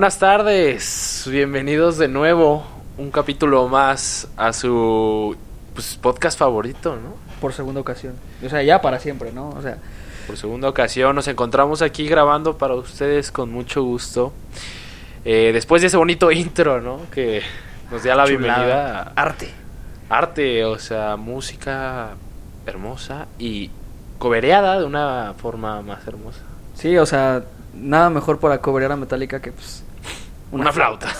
Buenas tardes, bienvenidos de nuevo, un capítulo más a su pues, podcast favorito, ¿no? Por segunda ocasión. O sea, ya para siempre, ¿no? O sea, Por segunda ocasión nos encontramos aquí grabando para ustedes con mucho gusto. Eh, después de ese bonito intro, ¿no? Que nos da la bienvenida a arte. arte, o sea, música hermosa y cobereada de una forma más hermosa. Sí, o sea, nada mejor para cobrear a Metallica que pues Una, flauta.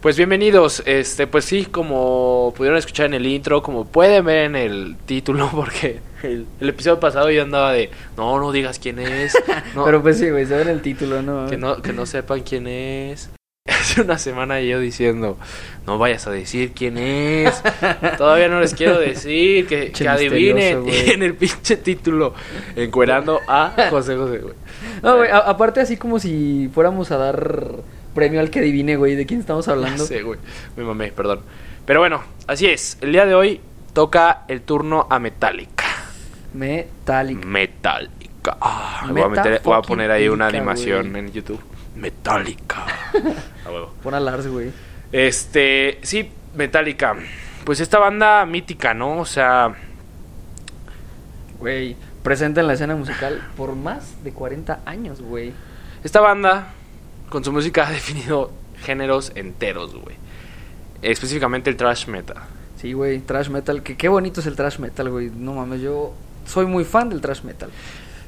pues bienvenidos, este, pues sí, como pudieron escuchar en el intro, como pueden ver en el título, porque el, el episodio pasado yo andaba de, no, no digas quién es, no, Pero pues sí, güey, se ve en el título, ¿no? que no, que no sepan quién es. Hace una semana yo diciendo, no vayas a decir quién es, todavía no les quiero decir, que, que adivinen güey. en el pinche título, encuerando a José José, güey. No, güey, aparte así como si fuéramos a dar premio al que adivine, güey, de quién estamos hablando. Sí, güey. Me mamé, perdón. Pero bueno, así es. El día de hoy toca el turno a Metallica. Metallica. Metallica. Ah, voy, a Meta meter- voy a fucking poner ahí una animación en YouTube. Metallica. A huevo. Pon a Lars, güey. Este, sí, Metallica. Pues esta banda mítica, ¿no? O sea, Güey, presente en la escena musical por más de 40 años, güey. esta banda con su música ha definido géneros enteros, güey. Específicamente el thrash metal. Sí, güey, trash metal. Que qué bonito es el trash metal, güey. No mames, yo soy muy fan del trash metal.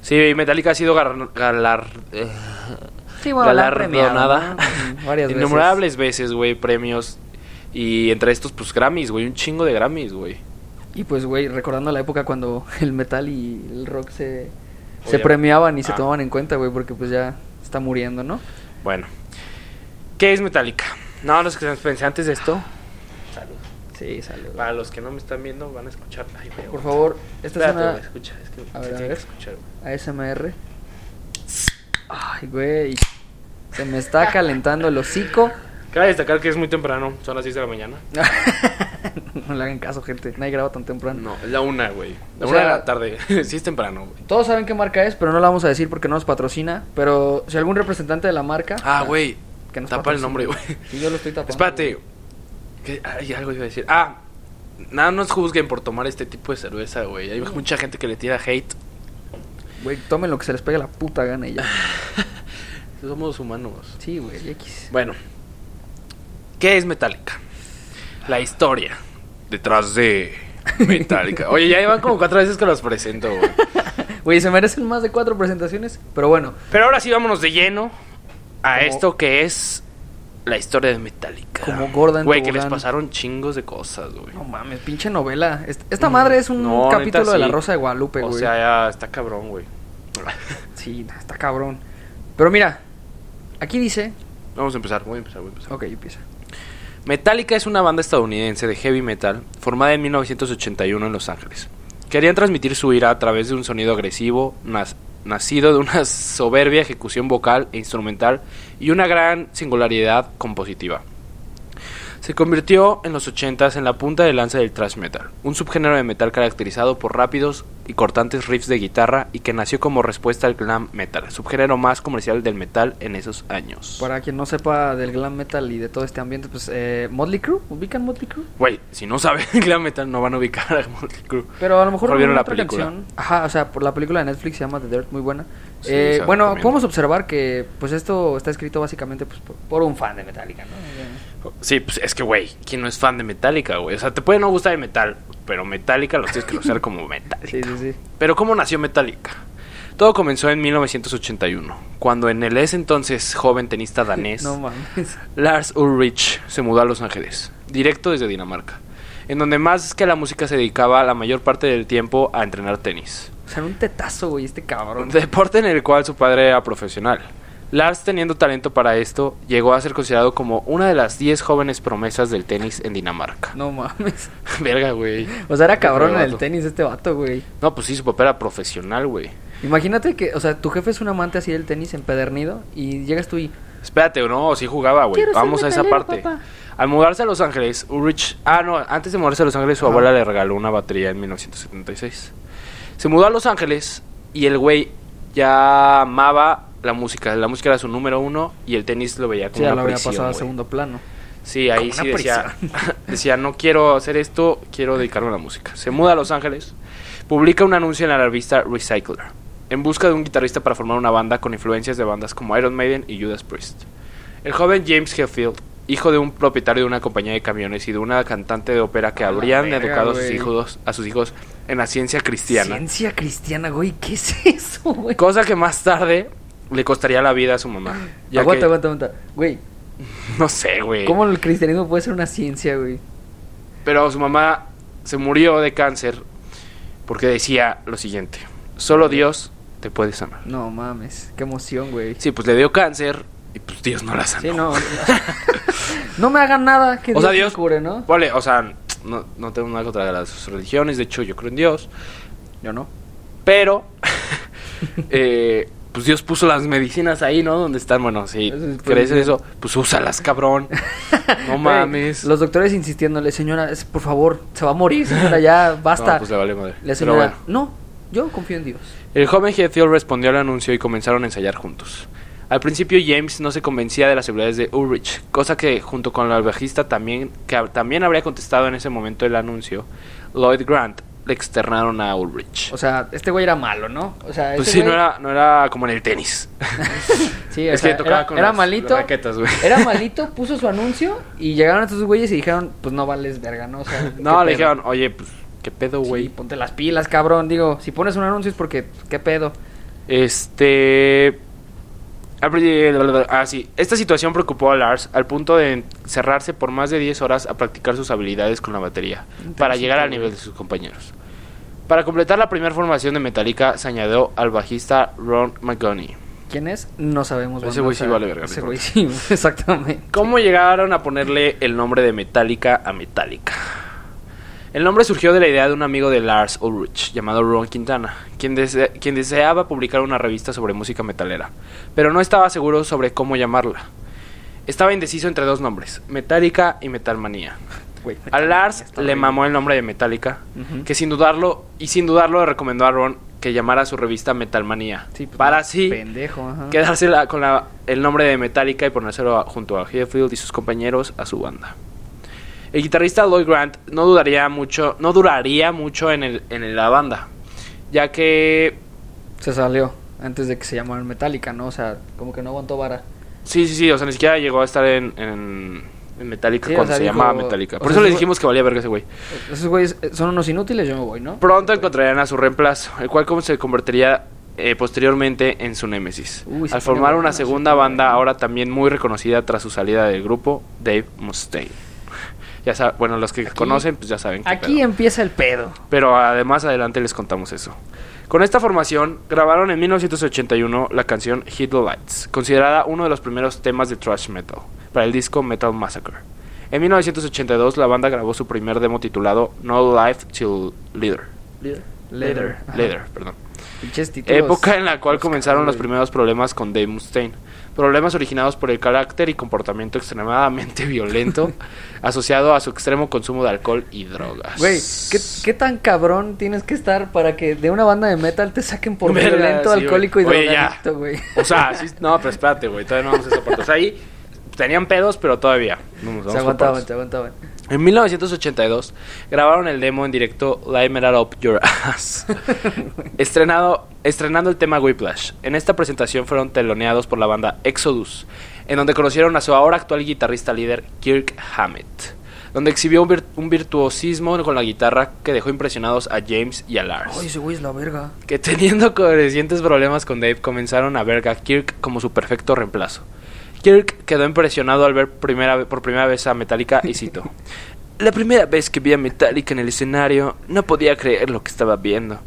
Sí, Metallica ha sido galar... eh, Sí, bueno, galardonada premiado, ¿no? Ujú, Varias veces. innumerables veces, güey, premios. Y entre estos, pues Grammys, güey, un chingo de Grammys, güey. Y pues, güey, recordando la época cuando el metal y el rock se, se premiaban y se ah. tomaban en cuenta, güey, porque pues ya está muriendo, ¿no? Bueno, ¿qué es Metallica? No, no es que se pensé antes de esto. Salud. Sí, güey. Para los que no me están viendo, van a escuchar. Ay, güey, Por favor, esta Espérate, es una escucha, es que A ver, a ver. que escuchar. ASMR. Ay, güey. Se me está calentando el hocico. Cabe destacar que es muy temprano, son las 6 de la mañana. no le hagan caso, gente. Nadie graba tan temprano. No, es la una, güey. La O una de la tarde. sí es temprano, güey. Todos saben qué marca es, pero no la vamos a decir porque no nos patrocina. Pero si algún representante de la marca. Ah, güey. que nos Tapa el nombre, güey. Sí, yo lo estoy tapando. Espérate. ¿Qué? Ay, algo iba a decir. Ah, nada nos juzguen por tomar este tipo de cerveza, güey. Hay mucha gente que le tira hate. Güey, tomen lo que se les pegue la puta gana y ya. Somos humanos. Sí, güey, X. Bueno, ¿qué es Metallica? La historia detrás de Metallica. Oye, ya llevan como cuatro veces que los presento, güey. Güey, se merecen más de cuatro presentaciones, pero bueno. Pero ahora sí vámonos de lleno a Como- esto que es la historia de Metallica. Como gorda en Güey, que les pasaron chingos de cosas, güey. No mames, pinche novela. Est- Esta madre es un No, capítulo neta, de La. Rosa de Guadalupe, O güey. sea, ya está cabrón, güey. Sí, está cabrón. Pero mira, aquí dice. Vamos a empezar, voy a empezar, voy a empezar. Ok, empieza. Metallica es una banda estadounidense de heavy metal formada en 1981 en Los Ángeles. Querían transmitir su ira a través de un sonido agresivo, nacido de una soberbia ejecución vocal e instrumental y una gran singularidad compositiva. Se convirtió en los 80s en la punta de lanza del thrash metal, un subgénero de metal caracterizado por rápidos y cortantes riffs de guitarra y que nació como respuesta al glam metal, subgénero más comercial del metal en esos años. Para quien no sepa del glam metal y de todo este ambiente, pues eh, Motley Crue, ¿ubican Motley Crue? Güey, si no saben glam metal no van a ubicar a Motley Crue. Pero a lo mejor Mejor vieron la película. canción. Ajá, o sea, por la película de Netflix se llama The Dirt, muy buena. Sí, Eh, bueno, recomiendo. podemos observar que pues esto está escrito básicamente pues, por, por un fan de Metallica, ¿no? Sí, pues es que, güey, ¿quién no es fan de Metallica, güey? O sea, te puede no gustar el metal, pero Metallica los tienes que usar como Metallica. Sí, sí, sí. Pero ¿cómo nació Metallica? Todo comenzó en 1981, cuando en el ese entonces joven tenista danés No mames. Lars Ulrich se mudó a Los Ángeles, directo desde Dinamarca, en donde más que la música se dedicaba la mayor parte del tiempo a entrenar tenis. O sea, un tetazo, güey, este cabrón. Deporte en el cual su padre era profesional. Lars, teniendo talento para esto, llegó a ser considerado como una de las 10 jóvenes promesas del tenis en Dinamarca. No mames. Verga, güey. O sea, era cabrón en Vato. el tenis este vato, güey. No, pues sí, su papá era profesional, güey. Imagínate que, o sea, tu jefe es un amante así del tenis empedernido y llegas tú y... Espérate, no, sí jugaba, güey. Vamos a esa parte. papá. Al mudarse a Los Ángeles, Ulrich... Ah, no, antes de mudarse a Los Ángeles, su abuela le regaló una batería en 1976. Se mudó a Los Ángeles y el güey ya amaba la música. La música era su número uno y el tenis lo veía como Sí, ya una lo había prisión, pasado a segundo plano. Sí, ahí Como sí decía, decía, no quiero hacer esto, quiero dedicarme a la música. Se muda a Los Ángeles, publica un anuncio en la revista Recycler, en busca de un guitarrista para formar una banda con influencias de bandas como Iron Maiden y Judas Priest. El joven James Hetfield, hijo de un propietario de una compañía de camiones y de una cantante de ópera que A habrían verga, educado a sus, hijos, a sus hijos en la ciencia cristiana. Ciencia cristiana, güey. ¿Qué es eso, güey? Cosa que más tarde le costaría la vida a su mamá. Ya aguanta, que- aguanta, aguanta. Güey, No sé, güey. ¿cómo el cristianismo puede ser una ciencia, güey? Pero su mamá se murió de cáncer porque decía lo siguiente: Solo Dios te puede sanar. No mames, qué emoción, güey. Sí, pues le dio cáncer y pues Dios no la sanó. Sí, no. no me hagan nada que O Dios, sea, Dios- cure, ¿no? Vale, o sea, no, no tengo nada contra las religiones, de hecho yo creo en Dios, Yo no. pero eh, pues Dios puso las medicinas ahí, ¿no? Donde están, bueno, si Eso es crees en eso, pues úsalas, cabrón. No mames. Los doctores insistiéndole, señora, es- por favor, se va a morir, señora, ya, basta. No, pues le vale madre. La Pero señora, bueno. no, yo confío en Dios. El joven Hetfield respondió al anuncio y comenzaron a ensayar juntos. Al principio James no se convencía de las habilidades de Ulrich, cosa que junto con el bajista también, que también habría contestado en ese momento el anuncio, Lloyd Grant, le externaron a Ulrich. O sea, este güey era malo, ¿no? O sea, pues ese sí, güey- no era, no era como en el tenis. Sí, o es sea, que tocaba era, con era las- malito. las raquetas, güey. Era malito, puso su anuncio y llegaron estos güeyes y dijeron, pues no vales verga, ¿no? O sea, ¿qué No, le pedo? dijeron, oye, pues, ¿qué pedo, Sí, güey? ponte las pilas, cabrón. Digo, si pones un anuncio es porque, ¿qué pedo? Este. Ah, sí. Esta situación preocupó a Lars al punto de encerrarse por más de 10 horas a practicar sus habilidades con la batería para llegar al nivel de sus compañeros. Para completar la primera formación de Metallica se añadió al bajista Ron McGoney. ¿Quién es? No sabemos. Ese güey sí vale verga, Ese güey sí, exactamente. ¿Cómo llegaron a ponerle el nombre de Metallica a Metallica? El nombre surgió de la idea de un amigo de Lars Ulrich llamado Ron Quintana, quien, dese- quien deseaba publicar una revista sobre música metalera, pero no estaba seguro sobre cómo llamarla. Estaba indeciso entre dos nombres, Metallica y Metalmanía. A Lars le mamó el nombre de Metallica, que sin dudarlo, y sin dudarlo le recomendó a Ron que llamara a su revista Metalmanía, Sí, pues, para así Pendejo, quedarse la- con la- el nombre de Metallica y ponérselo a- junto a Hetfield y sus compañeros a su banda. El guitarrista Lloyd Grant no dudaría mucho, no duraría mucho en, el, en la banda, ya que Se salió antes de que se llamara Metallica, ¿no? O sea, como que no aguantó vara. sí, sí, sí, o sea, ni siquiera llegó a estar en, en, en Metallica Sí, o cuando sea, se dijo- llamaba Metallica. Por sea, eso le dijimos que valía verga ese güey. Esos güeyes eh, son unos inútiles, yo me voy, ¿no? Pronto encontrarían a su reemplazo, el cual como se convertiría eh, posteriormente en su némesis. Uy, Al formar una se segunda banda, ahora también muy reconocida tras su salida del grupo, Dave Mustaine. Ya bueno, los que Aquí- conocen, pues ya saben. Aquí pedo. empieza el pedo. Pero además adelante les contamos eso. Con esta formación grabaron en 1981 la canción Hit the Lights, considerada uno de los primeros temas de thrash metal, para el disco Metal Massacre. En 1982 la banda grabó su primer demo titulado No Life Till Leader. Leather. ajá. Leader, perdón. Época en la cual comenzaron los primeros problemas con Dave Mustaine. Problemas originados por el carácter y comportamiento extremadamente violento asociado a su extremo consumo de alcohol y drogas. Güey, ¿qué, qué tan cabrón tienes que estar para que de una banda de metal te saquen por Verga, violento, sí, alcohólico y güey. Oye, drogadicto, güey? O sea, sí, no, pero espérate, güey, todavía no vamos a esa parte. O sea, ahí tenían pedos, pero todavía. Vamos, vamos Se aguantaban, se aguantaban. En 1982 grabaron el demo en directo Light Metal Up Your Ass, estrenado, estrenando el tema Whiplash. En esta presentación fueron teloneados por la banda Exodus, en donde conocieron a su ahora actual guitarrista líder Kirk Hammett, donde exhibió un, vir- un virtuosismo con la guitarra que dejó impresionados a James y a Lars Ay, ese güey es la verga. que teniendo crecientes problemas con Dave comenzaron a ver a Kirk como su perfecto reemplazo. Kirk quedó impresionado al ver primera, por primera vez a Metallica y citó: La primera vez que vi a Metallica en el escenario, no podía creer lo que estaba viendo.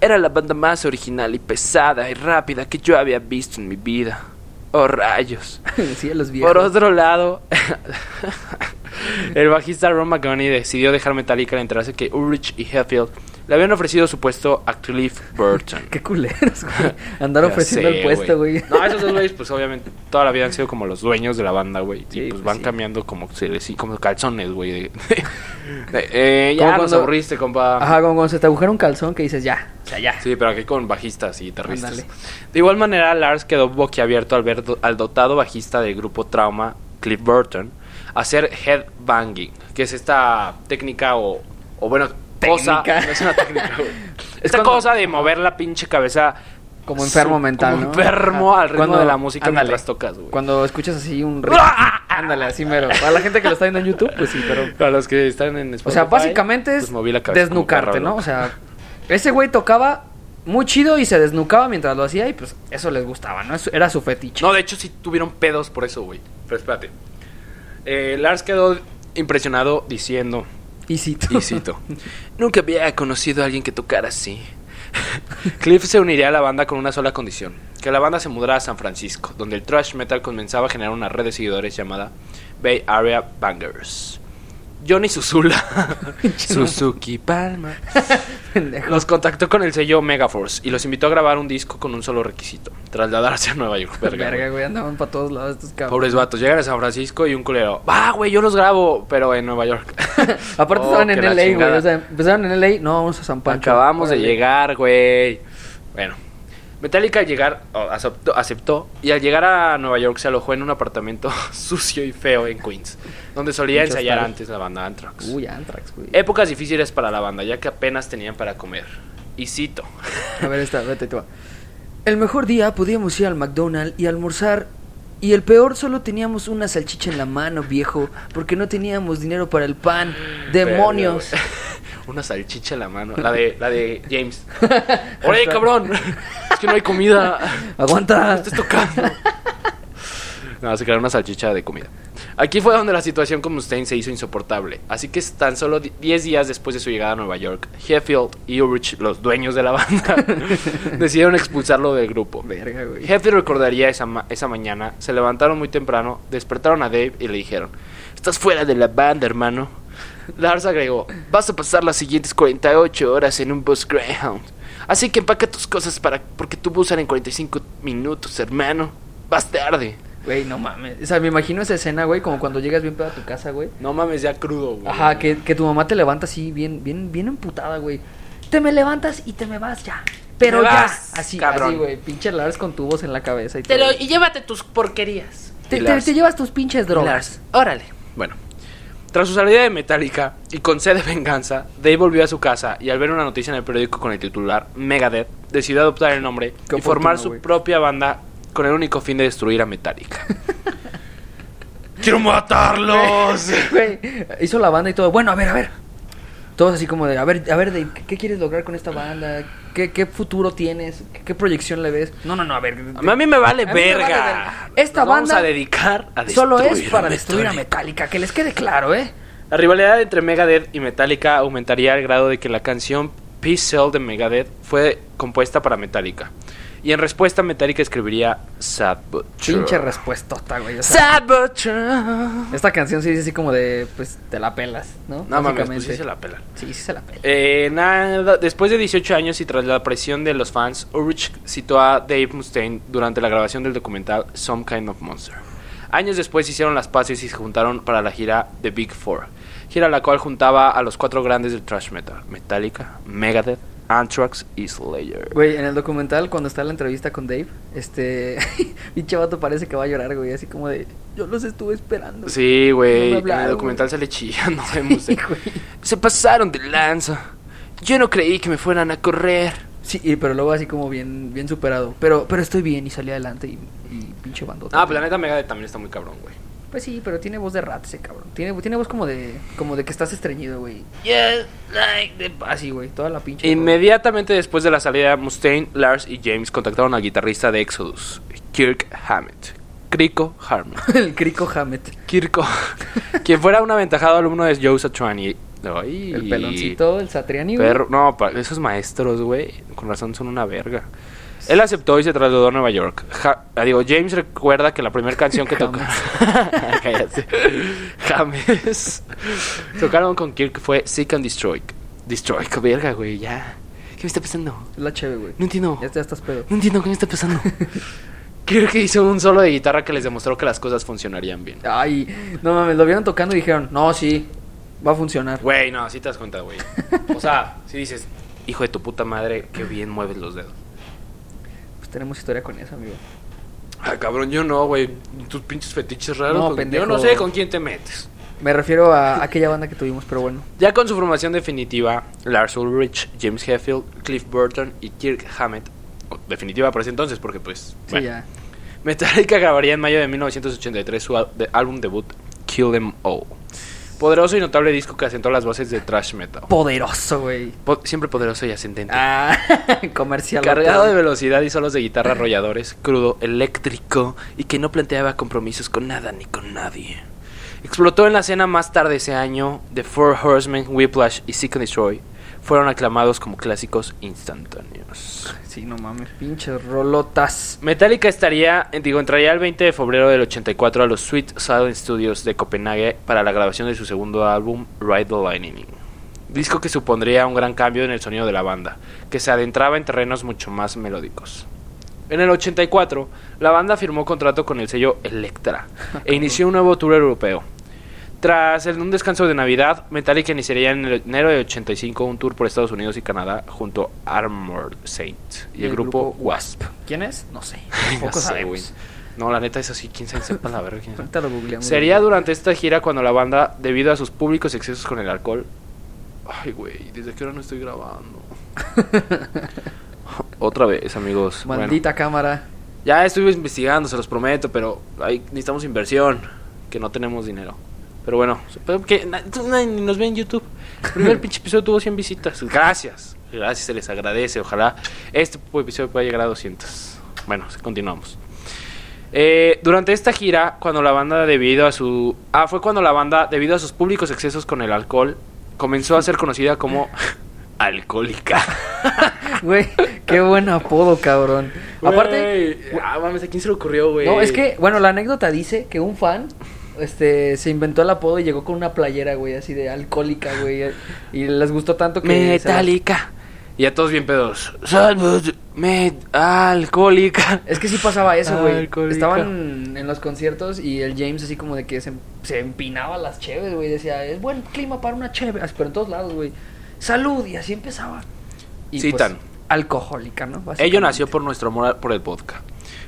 Era la banda más original y pesada y rápida que yo había visto en mi vida. Oh rayos. sí, los. Por otro lado, el bajista Ron McGoney decidió dejar Metallica al enterarse que Ulrich y Hetfield le habían ofrecido su puesto a Cliff Burton. Qué culeros, güey. Andar ofreciendo sé, el puesto, güey. No, esos dos güeyes, pues obviamente toda la vida han sido como los dueños de la banda, güey. Sí, y pues pues, van sí. cambiando como, como calzones, güey. de- Eh, eh, ya nos cuando- aburriste, compa. Ajá, como cuando se te agujera un calzón que dices ya, o sea, ya. Sí, pero aquí con bajistas y guitarristas. Ándale. De igual manera, Lars quedó boquiabierto al ver do- al dotado bajista del grupo Trauma, Cliff Burton, hacer headbanging, que es esta técnica o, o bueno, cosa. Técnica. No es una técnica, güey. Esta cuando- cosa de mover la pinche cabeza. Como enfermo su- mental, como ¿no? enfermo Ajá. al ritmo Cuando- de la música ándale. mientras tocas, güey. Cuando escuchas así un ritmo. Ándale, así mero. Para la gente que lo está viendo en YouTube, pues sí, pero. Para los que están en O Spotify, sea, básicamente es pues moví la cabeza como desnucarte, ¿no? O sea, ese güey tocaba muy chido y se desnucaba mientras lo hacía y pues eso les gustaba, ¿no? Eso Era su fetiche. No, de hecho sí tuvieron pedos por eso, güey. Pero espérate. Eh, Lars quedó impresionado diciendo, Y cito. Nunca había conocido a alguien que tocara así. Cliff se uniría a la banda con una sola condición, que la banda se mudara a San Francisco, donde el thrash metal comenzaba a generar una red de seguidores llamada Bay Area Bangers. Johnny Susula, Suzuki Palma, los contactó con el sello Megaforce y los invitó a grabar un disco con un solo requisito, trasladarse a Nueva York. Verga, güey. Verga, güey, andaban para todos lados estos cabros. Pobres vatos, llegan a San Francisco y un culero. Va, güey, yo los grabo, pero en Nueva York. Aparte Oh, estaban en la güey. O sea, empezaron en LA, no, vamos a San Pancho. Acabamos de llegar, güey. Bueno, Metallica al llegar, oh, aceptó, aceptó y al llegar a Nueva York se alojó en un apartamento sucio y feo en Queens, donde solía Mucho ensayar antes la banda Anthrax. Uy, Anthrax, güey. Épocas difíciles para la banda, ya que apenas tenían para comer. Y cito. A ver, esta, vete, te va. El mejor día podíamos ir al McDonald's y almorzar. Y el peor, solo teníamos una salchicha en la mano, viejo, porque no teníamos dinero para el pan. ¡Demonios! Verga, güey. Una salchicha en la mano. La de, la de James. ¡Oye, cabrón! Es que no hay comida. ¡Aguanta! Estás tocando. No, se creó una salchicha de comida. Aquí fue donde la situación con Mustaine se hizo insoportable. Así que tan solo di- 10 días después de su llegada a Nueva York, Heffield y Ulrich, los dueños de la banda, decidieron expulsarlo del grupo. Verga, güey. Heffield recordaría esa, ma- esa mañana, se levantaron muy temprano, despertaron a Dave y le dijeron, estás fuera de la banda, hermano. Lars agregó, vas a pasar las siguientes 48 horas en un bus Greyhound. Así que empaca tus cosas para porque tu bus sale en 45 minutos, hermano. Vas tarde. Güey, no mames. O sea, me imagino esa escena, güey, como cuando llegas bien pedo a tu casa, güey. No mames, ya crudo, güey. Ajá, que, que tu mamá te levanta así, bien, bien, bien emputada, güey. Te me levantas y te me vas ya. Pero Me ya. vas, así, cabrón. así, güey. Pinche Lars con tu voz en la cabeza y Te todo. lo- y llévate tus porquerías. Te, Y te- llevas tus pinches drogas. Lars, órale. Bueno, tras su salida de Metallica y con sed de venganza, Dave volvió a su casa y al ver una noticia en el periódico con el titular Megadeth, decidió adoptar el nombre Qué y formar oportuno, su propia banda con el único fin de destruir a Metallica. ¡Quiero matarlos! Güey, hizo la banda y todo. Bueno, a ver, a ver. Todos así como de, a ver, a ver, Dave, ¿qué, quieres lograr con esta banda? ¿Qué, qué futuro tienes? ¿Qué, qué proyección le ves? No, no, no, a ver. A mí me vale A mí me verga. vale verga. Esta Nos vamos banda a dedicar a Solo es destruir para destruir a Metallica. Metallica, que les quede claro, ¿eh? La rivalidad entre Megadeth y Metallica aumentaría al grado de que la canción Peace Cell de Megadeth fue compuesta para Metallica. Y en respuesta Metallica escribiría True. Pinche respuestota, güey. o sea, esta canción sí dice así como de, pues, te la pelas, ¿no? No mames, pues sí se la pelan. Sí, sí se la pela. Eh, nada, después de 18 años y tras la presión de los fans, Ulrich citó a Dave Mustaine durante la grabación del documental Some Kind of Monster. Años después hicieron las paces y se juntaron para la gira The Big Four, gira la cual juntaba a los cuatro grandes del thrash metal: Metallica, Megadeth, Anthrax y Slayer. Güey, en el documental, cuando está la entrevista con Dave, este. pinche vato parece que va a llorar, güey. Así como de. Yo los estuve esperando. Sí, No güey, en el documental sale chillando de Sí, güey. Se pasaron de lanza. Yo no creí que me fueran a correr. Sí, y- pero luego así como bien, bien superado. Pero, pero estoy bien y salí adelante y, y pinche bandota. Ah, pero la neta Megadeth también está muy cabrón, güey. Pues sí, pero tiene voz de rat ese cabrón. Tiene, tiene voz como de, como de que estás estreñido, güey. Yeah, like the Así, güey, toda la pinche. Inmediatamente después de la salida, Mustaine, Lars y James contactaron al guitarrista de Exodus, Kirk Hammett. Crico Harmon. el crico Hammett. Kirko, quien fuera un aventajado alumno de Joe Satriani. Ay, El peloncito, el Satriani, güey. Perro, no, pa- esos maestros, güey, con razón son una verga. Él aceptó y se trasladó a Nueva York. Ja- ah, digo, James recuerda que la primera canción que tocaron. Cállate. James. tocaron con Kirk fue Seek and Destroy. Destroy, verga, güey, ya. ¿Qué me está pasando? Es la cheve, güey. No entiendo. Ya, ya estás pedo. No entiendo qué me está pasando. Kirk hizo un solo de guitarra que les demostró que las cosas funcionarían bien. Ay, no mames, lo vieron tocando y dijeron, no, sí. Va a funcionar. Güey, no, sí te das cuenta, güey. O sea, si dices, hijo de tu puta madre, qué bien mueves los dedos. Tenemos historia con eso, amigo. Ah, cabrón, yo no, güey. Tus pinches fetiches raros. No. Yo no sé con quién te metes. Me refiero a aquella banda que tuvimos, pero bueno. Ya con su formación definitiva, Lars Ulrich, James Hetfield, Cliff Burton y Kirk Hammett, definitiva por ese entonces, porque pues, Sí, bueno, ya. Metallica grabaría en mayo de 1983 su álbum debut, Kill Them All. Poderoso y notable disco que asentó las voces de thrash metal. Poderoso, güey. Po- siempre poderoso y ascendente. Ah, comercial. Cargado de velocidad y solos de guitarra arrolladores, crudo, eléctrico y que no planteaba compromisos con nada ni con nadie. Explotó en la escena más tarde ese año. The Four Horsemen, Whiplash y Seek and Destroy fueron aclamados como clásicos instantáneos. Sí, no mames, pinches rolotas. Metallica estaría, digo, entraría el 20 de febrero del 84 a los Sweet Silent Studios de Copenhague para la grabación de su segundo álbum, Ride the Lightning. Disco que supondría un gran cambio en el sonido de la banda, que se adentraba en terrenos mucho más melódicos. En el 84, la banda firmó contrato con el sello Elektra e inició un nuevo tour europeo. Tras el- un descanso de Navidad, Metallica iniciaría en el enero de 85 un tour por Estados Unidos y Canadá junto a Armored Saint y el, grupo, Wasp. ¿Quién es? No sé. Sabemos. güey. No, la neta es así, quién sabe sepa la verga quién. Sería durante esta gira cuando la banda, debido a sus públicos excesos con el alcohol. Ay, güey, ¿desde qué hora no estoy grabando? Otra vez, amigos. Bueno, Maldita cámara. ya estuve investigando, se los prometo, pero ahí necesitamos inversión, que no tenemos dinero. Pero bueno, pero que na- tú- nadie ni nos ve en YouTube. El primer pinche episodio tuvo 100 visitas. Gracias. Gracias, se les agradece. Ojalá este episodio pueda llegar a 200. Bueno, continuamos. Eh, durante esta gira, cuando la banda debido a su... Ah, fue cuando la banda, debido a sus públicos excesos con el alcohol, comenzó a ser conocida como alcohólica. Güey, qué buen apodo, cabrón. Aparte, Güey, ah, mames, ¿a quién se le ocurrió, güey? no, es que, bueno, la anécdota dice que un fan este se inventó el apodo y llegó con una playera, güey, así de alcohólica, güey. Y les gustó tanto que. Metálica. Y a todos bien pedos. Salud, med, alcohólica. Es que sí pasaba eso, güey. Estaban en los conciertos y el James así como de que se, se empinaba las cheves, güey. Decía, es buen clima para una cheve. Pero en todos lados, güey. Salud, y así empezaba. Y Citan. pues, alcohólica, ¿no? Ello nació por nuestro amor por el vodka.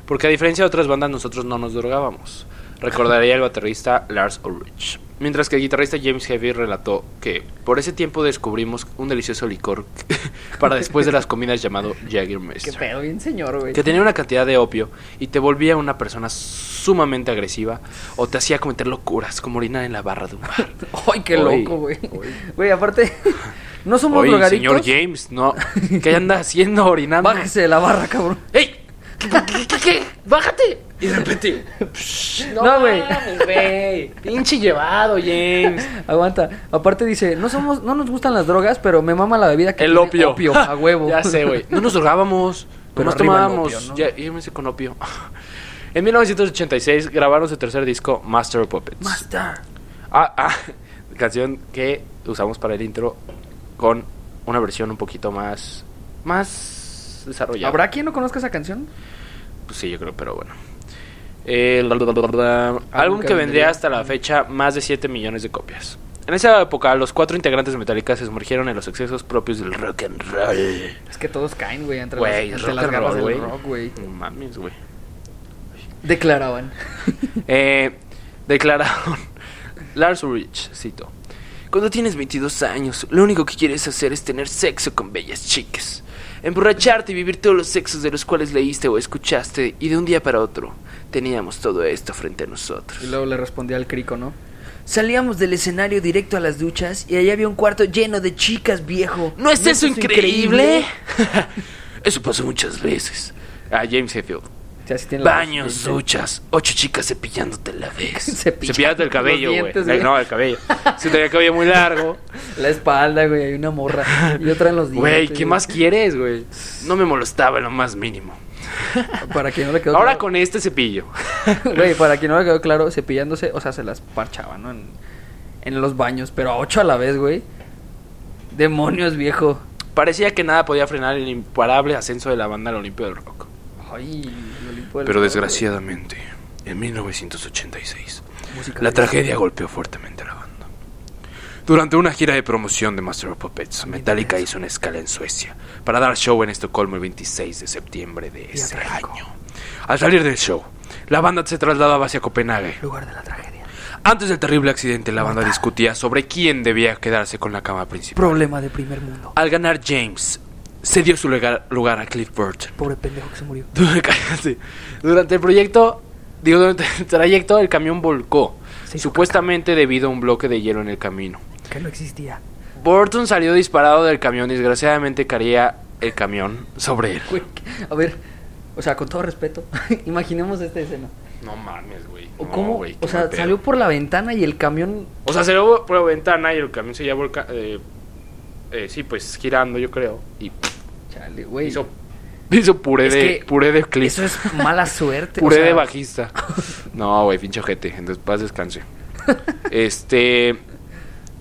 Porque a diferencia de otras bandas, nosotros no nos drogábamos. Recordaría el baterista Lars Ulrich. Mientras que el guitarrista James Heavy relató que por ese tiempo descubrimos un delicioso licor para después de las comidas llamado Qué Jägermeister. pedo, bien señor, güey. Que tenía una cantidad de opio y te volvía una persona sumamente agresiva o te hacía cometer locuras como orinar en la barra de un bar. Ay, qué Oy, loco, güey. oy. Güey, aparte, no somos Oye, drogadictos. señor James, no. ¿Qué anda haciendo orinando? Bájese de la barra, cabrón. ¡Ey! ¿Qué, qué, qué, qué? ¡Bájate! Y de repente. No, güey. güey. Pinche llevado, James. Aguanta. Aparte dice, no somos, no nos gustan las drogas, pero me mama la bebida que El tiene opio. a huevo. ya sé, güey. No nos drogábamos. Pero arriba el tomábamos. opio, ¿no? Ya, yo me hice con opio. En 1986 grabaron su tercer disco, Master of Puppets. Master. Ah, ah, canción que usamos para el intro con una versión un poquito más más desarrollada. ¿Habrá quien no conozca esa canción? Pues sí, yo creo, pero bueno. El álbum que vendría hasta la fecha más de 7 millones de copias. En esa época, los cuatro integrantes de Metallica se sumergieron en los excesos propios del rock and roll. Es que todos caen, güey, entre Güey, las, entre rock las garras roll, del rock, güey. Mames, güey. Declaraban. Eh, declararon Lars Ulrich, cito. Cuando tienes 22 años, lo único que quieres hacer es tener sexo con bellas chicas. Emborracharte y vivir todos los sexos de los cuales leíste o escuchaste y de un día para otro teníamos todo esto frente a nosotros. Y luego le respondía al crico, ¿no? Salíamos del escenario directo a las duchas y allá había un cuarto lleno de chicas, viejo. ¿No es eso increíble? eso pasó muchas veces. Ah, James Hetfield. Tiene Baños, duchas, ocho chicas cepillándote a la vez. Cepillándote el cabello, güey. No, el cabello. Si tenía el cabello muy largo. La espalda, güey, hay una morra. Y otra en los dientes. Güey, ¿qué más quieres, güey? No me molestaba en lo más mínimo. Para quien no le quedó Ahora claro. con este cepillo. Güey, para quien no le quedó claro, cepillándose, o sea, se las parchaba, ¿no? En, en los baños, pero a ocho a la vez, güey. Demonios, viejo. Parecía que nada podía frenar el imparable ascenso de la banda al Olimpio del Rock. Ay, Pero desgraciadamente, en 1986, güey. Música la tragedia golpeó fuertemente a la banda. Durante una gira de promoción de Master of Puppets, Metallica hizo una escala en Suecia para dar show en Estocolmo el 26 de septiembre de ese año. Al salir del show, la banda se trasladaba hacia Copenhague. Lugar de la tragedia. Antes del terrible accidente, la banda discutía sobre quién debía quedarse con la cama principal. Problema de primer mundo. Al ganar James, cedió su lugar, lugar a Cliff Burton. Pobre pendejo que se murió. Durante el proyecto, digo, durante el trayecto, el camión volcó. Se supuestamente debido a un bloque de hielo en el camino. Que no existía. Burton salió disparado del camión y desgraciadamente caía el camión sobre él. Güey, a ver, o sea, con todo respeto, imaginemos esta escena. No mames, güey. O No, cómo, güey, o sea, salió por la ventana y el camión O sea, salió por la ventana y el camión se llevó eh, eh, sí, pues girando, yo creo. Y Chale, güey. hizo, hizo puré, Es de, puré de Cliff. Eso es mala suerte. Puré o sea, de bajista. No, güey, pinche ojete. Entonces, paz descanse. Este.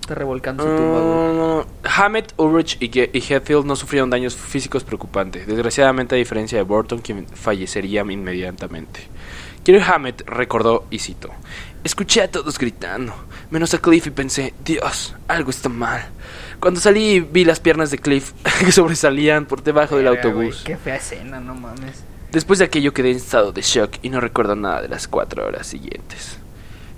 Está revolcando su tumba, güey. Hammett, Ulrich y, Ge- y Hetfield no sufrieron daños físicos preocupantes. Desgraciadamente, a diferencia de Burton, quien fallecería inmediatamente. Kirk Hammett recordó y citó: Escuché a todos gritando, menos a Cliff, y pensé: Dios, algo está mal. Cuando salí, vi las piernas de Cliff que sobresalían por debajo del autobús. Qué fea escena, no mames. Después de aquello quedé en estado de shock y no recuerdo nada de las cuatro horas siguientes.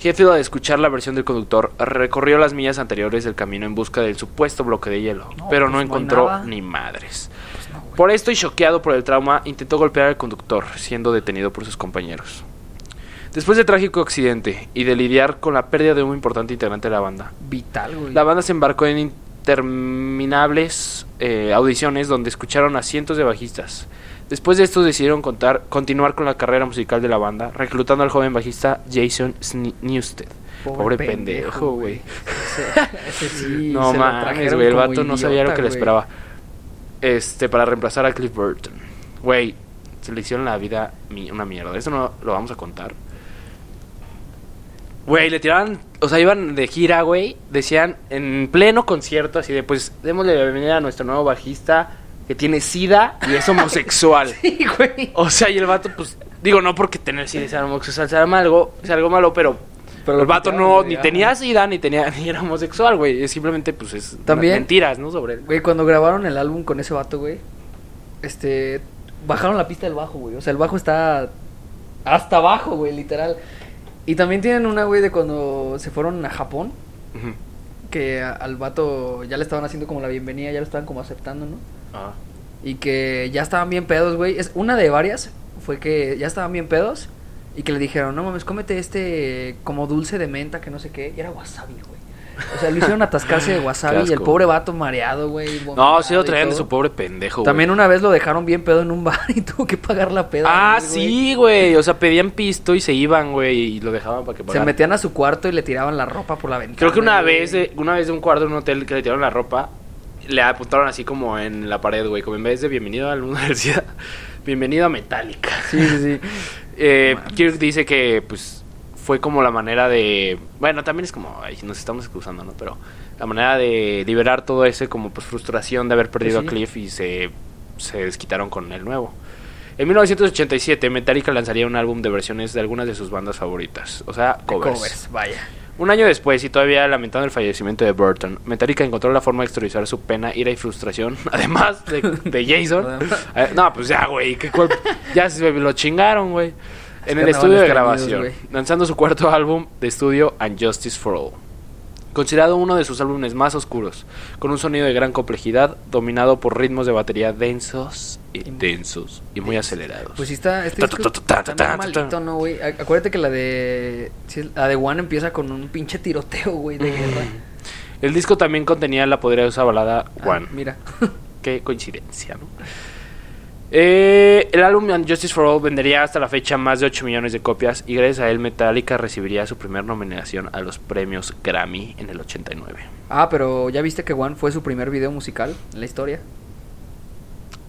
Hetfield, al escuchar la versión del conductor, recorrió las millas anteriores del camino en busca del supuesto bloque de hielo, No, pero pues no hay encontró nada. ni madres. Pues no. Por esto y choqueado por el trauma, intentó golpear al conductor, siendo detenido por sus compañeros. Después del trágico accidente y de lidiar con la pérdida de un importante integrante de la banda, Vital, güey. la banda se embarcó en interminables eh, audiciones donde escucharon a cientos de bajistas. Después de esto decidieron contar, continuar con la carrera musical de la banda, reclutando al joven bajista Jason Newsted. Pobre, pendejo, güey. Sí. No se mames, güey, el vato no sabía lo que le esperaba. Este, para reemplazar a Cliff Burton. Güey, se le hicieron la vida mi- una mierda. Eso no lo vamos a contar. Güey, le tiraban, o sea, iban de gira, güey. Decían en pleno concierto, así de, pues, démosle la bienvenida a nuestro nuevo bajista que tiene sida y es homosexual. Sí, güey. O sea, y el vato, pues, digo, no porque tener sida y ser homosexual sea algo, sea algo malo, pero, Pero el vato no, ni tenía sida, ni tenía, ni era homosexual, güey. Es simplemente, pues, es También- mentiras, ¿no? Sobre él. Güey, cuando grabaron el álbum con ese vato, güey, este, bajaron la pista del bajo, güey. O sea, el bajo está hasta abajo, güey, literal. Y también tienen una, güey, de cuando se fueron a Japón, que a- al vato ya le estaban haciendo como la bienvenida, ya lo estaban como aceptando, ¿no? Ah. Y que ya estaban bien pedos, güey. Es una de varias, fue que ya estaban bien pedos y que le dijeron, no mames, cómete este como dulce de menta, que no sé qué. Y era wasabi, güey. O sea, lo hicieron atascarse de wasabi Qué y el pobre vato mareado, güey. No, sí lo traían de su pobre pendejo, También güey. una vez lo dejaron bien pedo en un bar y tuvo que pagar la peda. Ah, güey. sí, güey. O sea, pedían pisto y se iban, güey, y lo dejaban para que Se pagara. metían a su cuarto y le tiraban la ropa por la ventana. Creo que una güey. vez, una vez de un cuarto en un hotel que le tiraron la ropa, le apuntaron así como en la pared, güey, como en vez de bienvenido a la universidad, bienvenido a Metallica. Sí, sí, sí. Eh. Kirk dice que, pues, fue como la manera de... Bueno, también es como, ay, nos estamos excusando, ¿no? Pero la manera de liberar todo ese como, pues, frustración de haber perdido sí. a Cliff y se, se desquitaron con el nuevo. En 1987, Metallica lanzaría un álbum de versiones de algunas de sus bandas favoritas, o sea, covers. Covers, vaya. Un año después, y todavía lamentando el fallecimiento de Burton, Metallica encontró la forma de exteriorizar su pena, ira y frustración, además de, de Jason. Eh, no, pues ya, güey, ya se lo chingaron, güey. En el estudio de grabación, lanzando su cuarto álbum de estudio, And Justice for All. Considerado uno de sus álbumes más oscuros, con un sonido de gran complejidad, dominado por ritmos de batería densos y densos y muy acelerados. Pues sí está, este disco está ta. ¿no, güey? Ac- Acuérdate que la de... la de One empieza con un pinche tiroteo, güey, de guerra. El disco también contenía la poderosa balada Ah, One. mira. Qué coincidencia, ¿no? Eh, el álbum Justice for All vendería hasta la fecha más de 8 millones de copias y gracias a él Metallica recibiría su primera nominación a los premios Grammy en el 89. Ah, pero ¿ya viste que One fue su primer video musical en la historia?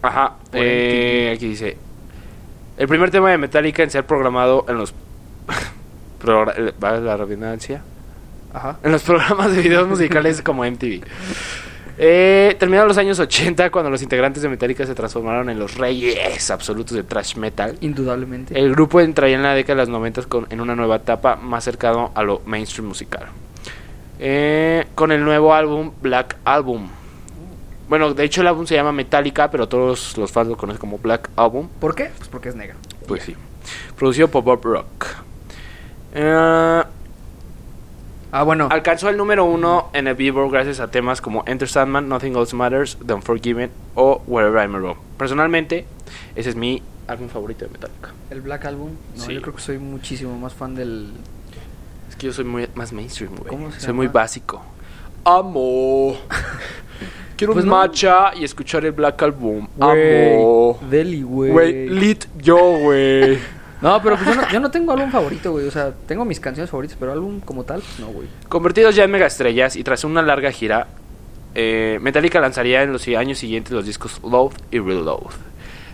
Ajá, eh, aquí dice, el primer tema de Metallica en ser programado en los... eh, ¿Vale la redundancia? Ajá. en los programas de videos musicales como MTV. Eh, terminaron los años 80 cuando los integrantes de Metallica se transformaron en los reyes absolutos de thrash metal. Indudablemente. El grupo entraría en la década de los 90 con, en una nueva etapa más cercano a lo mainstream musical. eh, con el nuevo álbum Black Album. Bueno, de hecho el álbum se llama Metallica, pero todos los fans lo conocen como Black Album. ¿Por qué? Pues porque es negro. Pues sí. Producido por Bob Rock. Eh, Ah, bueno. alcanzó el número uno en el Billboard gracias a temas como Enter Sandman, Nothing Else Matters, The Unforgiven o Wherever I May Roam. Personalmente, ese es mi álbum favorito de Metallica. El Black Album. No, Sí. yo creo que soy muchísimo más fan del. Es que yo soy muy más mainstream, güey. ¿Cómo se Soy llama? muy básico. Amo. Quiero Pues un no. matcha y escuchar el Black Album. Amo. Deli, güey. Güey, lit yo, güey. No, pero pues yo no, yo no tengo álbum favorito, güey. O sea, tengo mis canciones favoritas, pero álbum como tal, no, güey. Convertidos ya en megaestrellas y tras una larga gira, eh, Metallica lanzaría en los años siguientes los discos Load y Reload.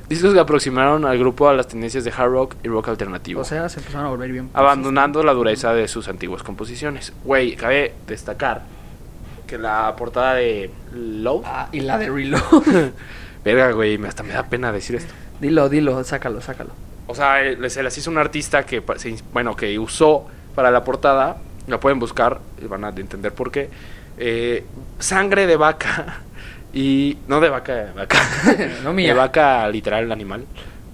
Discos que aproximaron al grupo a las tendencias de hard rock y rock alternativo. O sea, se empezaron a volver bien. abandonando la dureza de sus antiguas composiciones. Güey, cabe destacar que la portada de Load... Ah, y la de Reload. Verga, güey, hasta me da pena decir esto. dilo, dilo, sácalo, sácalo. O sea, eh, se las hizo un artista que, bueno, que usó para la portada, la pueden buscar, y van a entender por qué. eh, sangre de vaca y no de vaca, de vaca, No mía. de vaca literal el animal,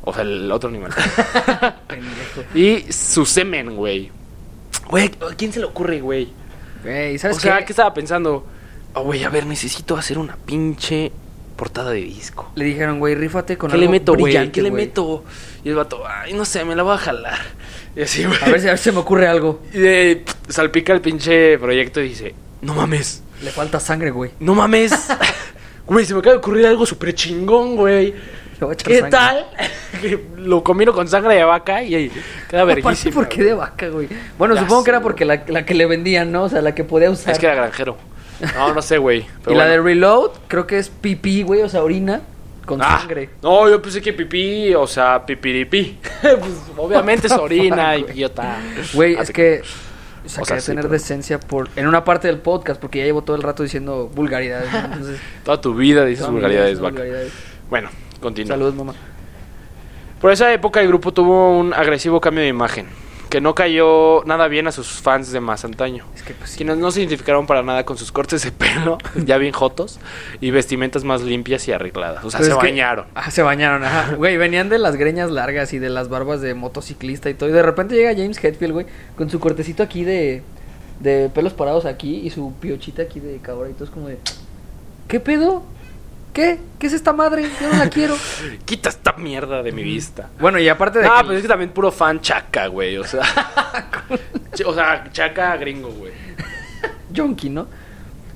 o sea, el otro animal. Y su semen, güey. Güey, ¿a quién se le ocurre, güey? Güey, ¿sabes O sea, qué? ¿qué estaba pensando? Oh, güey, a ver, necesito hacer una pinche portada de disco. Le dijeron, güey, rífate con ¿Qué le algo meto, güey? brillante, ¿Qué le güey. meto? Y el vato, ay, no sé, me la voy a jalar. Y así, güey. A ver si a ver si se me ocurre algo. Y de- salpica el pinche proyecto y dice, no mames, Le falta sangre, güey. no mames. Güey, se me acaba de ocurrir algo súper chingón, güey. Le ¿Qué sangre. tal? Lo combino con sangre de vaca y ahí queda verguísima. ¿por qué de vaca, güey? Bueno, supongo que era porque la, la que le vendían, ¿no? O sea, la que podía usar. Es que era granjero. No, no sé, güey. y la de. Reload, creo que es pipí, güey, o sea, orina con Ah, sangre. No, yo pensé que pipí, o sea, pipiripí. pues obviamente es orina, idiota. Güey, Ah, es que... O sea, O sea, que sí, tener pero- decencia por en una parte del podcast, porque ya llevo todo el rato diciendo vulgaridades. ¿no? Entonces, Toda tu vida dices vulgaridades, vaca. vulgaridades. Bueno, continúa. Saludos, mamá. Por esa época el grupo tuvo un agresivo cambio de imagen, que no cayó nada bien a sus fans de más antaño. Es que pues sí. Quienes no se identificaron para nada con sus cortes de pelo, ya bien jotos, y vestimentas más limpias y arregladas. O sea, Pues se que- bañaron. Ah, se bañaron, ajá. Güey, venían de las greñas largas y de las barbas de motociclista y todo. Y de repente llega James Hetfield, güey, con su cortecito aquí de, de pelos parados aquí y su piochita aquí de cabra y todo es como de... ¿Qué pedo? ¿Qué? ¿Qué es esta madre? Yo no la quiero. Quita esta mierda de mi vista. Bueno, y aparte de... Ah, que- pero es que también puro fan chaca, güey. O sea, o sea, chaca gringo, güey. Yonki, ¿no?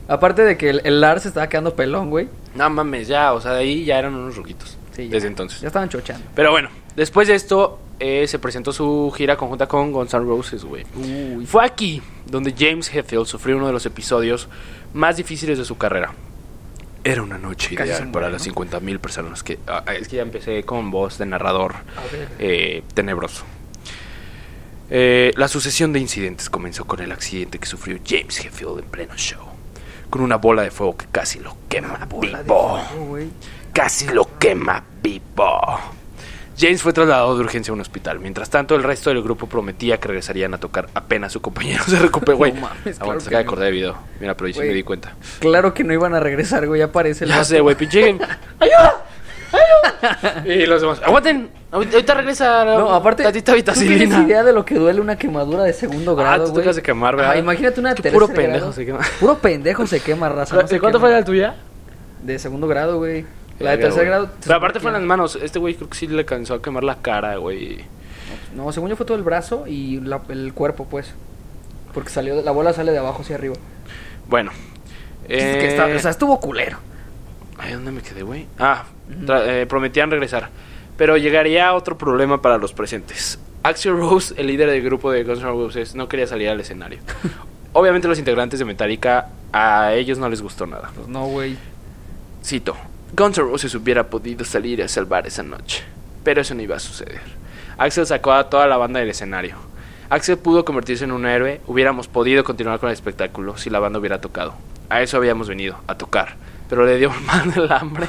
Aparte de que el, el Lars estaba quedando pelón, güey. No mames, ya, o sea, de ahí ya eran unos ruquitos. Sí, ya. desde entonces. Ya estaban chochando. Pero bueno, después de esto, eh, se presentó su gira conjunta con Guns N' Roses, güey. Uy. Fue aquí donde James Hetfield sufrió uno de los episodios más difíciles de su carrera. Era una noche Casi ideal para las 50.000 personas que... ah, es que ya empecé con voz de narrador eh, tenebroso. Eh, la sucesión de incidentes comenzó con el accidente que sufrió James Hetfield en pleno show. Con una bola de fuego que casi lo quema vivo. fuego. Casi lo quema vivo. James fue trasladado de urgencia a un hospital. Mientras tanto, el resto del grupo prometía que regresarían a tocar apenas su compañero se recuperó. Güey, No mames, aguanta, claro se que acaba de acordar de video. Mira, pero yo sí me di cuenta. Claro que no iban a regresar, güey. Ya aparece el Ya vato. sé, güey, pinche. ¡Ayuda! ¡Ayuda! Y los demás, aguanten. Ahorita regresa. No, aparte, Tantita ¿tú tienes vitacilina. idea de lo que duele una quemadura de segundo Ah, grado, tú te güey? acabas de quemar, ¿verdad? Ajá, imagínate una Que tercer puro grado. pendejo se quema. Puro pendejo se quema, raza. no ¿De se cuánto fue la tuya? De segundo grado, güey. La de tercer grado. Pero aparte fue en las manos. Este güey creo que sí le cansó a quemar la cara, güey. No, según yo fue todo el brazo y la- el cuerpo, pues. Porque salió, la bola sale de abajo hacia arriba. Bueno. Es que está- eh, o sea, estuvo culero. Ay, ¿dónde me quedé, güey? Ah, eh, prometían regresar. Pero llegaría otro problema para los presentes. Axel Rose, el líder del grupo de Guns N' Roses, no quería salir al escenario. Obviamente los integrantes de Metallica, a ellos no les gustó nada. Pues no, güey. Cito, Guns N' Roses hubiera podido salir a salvar esa noche, pero eso no iba a suceder. Axel sacó a toda la banda del escenario. Axel pudo convertirse en un héroe, hubiéramos podido continuar con el espectáculo si la banda hubiera tocado. A eso habíamos venido, a tocar, pero le dio mal el hambre.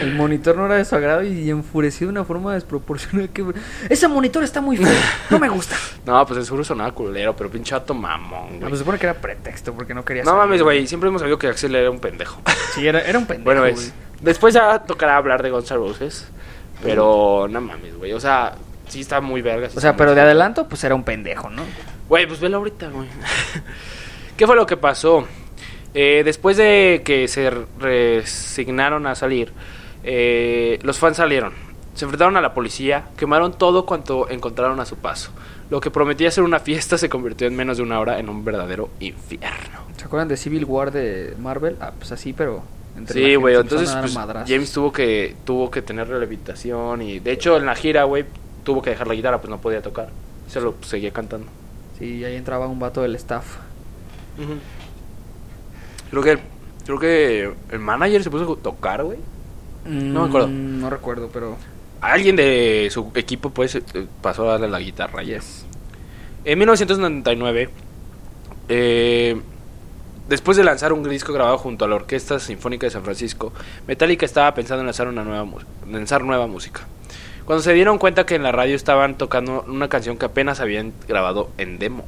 El monitor no era de su agrado y enfureció de una forma desproporcionada. Que... Ese monitor está muy feo. No me gusta. No, pues el seguro sonaba culero, pero pinche vato mamón, No, güey. se supone que era pretexto porque no quería No mames, güey. Siempre hemos sabido que Axel era un pendejo. Sí, era, era un pendejo. Bueno, es. Después ya tocará hablar de Guns N' Roses. Pero no mames, güey. O sea, sí está muy verga. sí O sea, pero de adelanto, pues era un pendejo, ¿no? Güey, pues velo ahorita, güey. ¿Qué fue lo que pasó? Eh, después de que se resignaron a salir, eh, los fans salieron. Se enfrentaron a la policía, quemaron todo cuanto encontraron a su paso. Lo que prometía ser una fiesta se convirtió en menos de una hora en un verdadero infierno. ¿Se acuerdan de Civil War de Marvel? Ah, pues así, pero... entre Sí, güey, entonces pues. James tuvo que tuvo que tener rehabilitación y de hecho en la gira, güey, tuvo que dejar la guitarra, pues no podía tocar. Se lo seguía cantando. Sí, ahí entraba un vato del staff. Creo que creo que el manager se puso a tocar, güey. No me acuerdo. Mm, No recuerdo, pero... Alguien de su equipo pues eh, pasó a darle la guitarra. Yes. En 1999, eh, después de lanzar un disco grabado junto a la Orquesta Sinfónica de San Francisco, Metallica estaba pensando en lanzar, una nueva, lanzar nueva música. Cuando se dieron cuenta que en la radio estaban tocando una canción que apenas habían grabado en demo.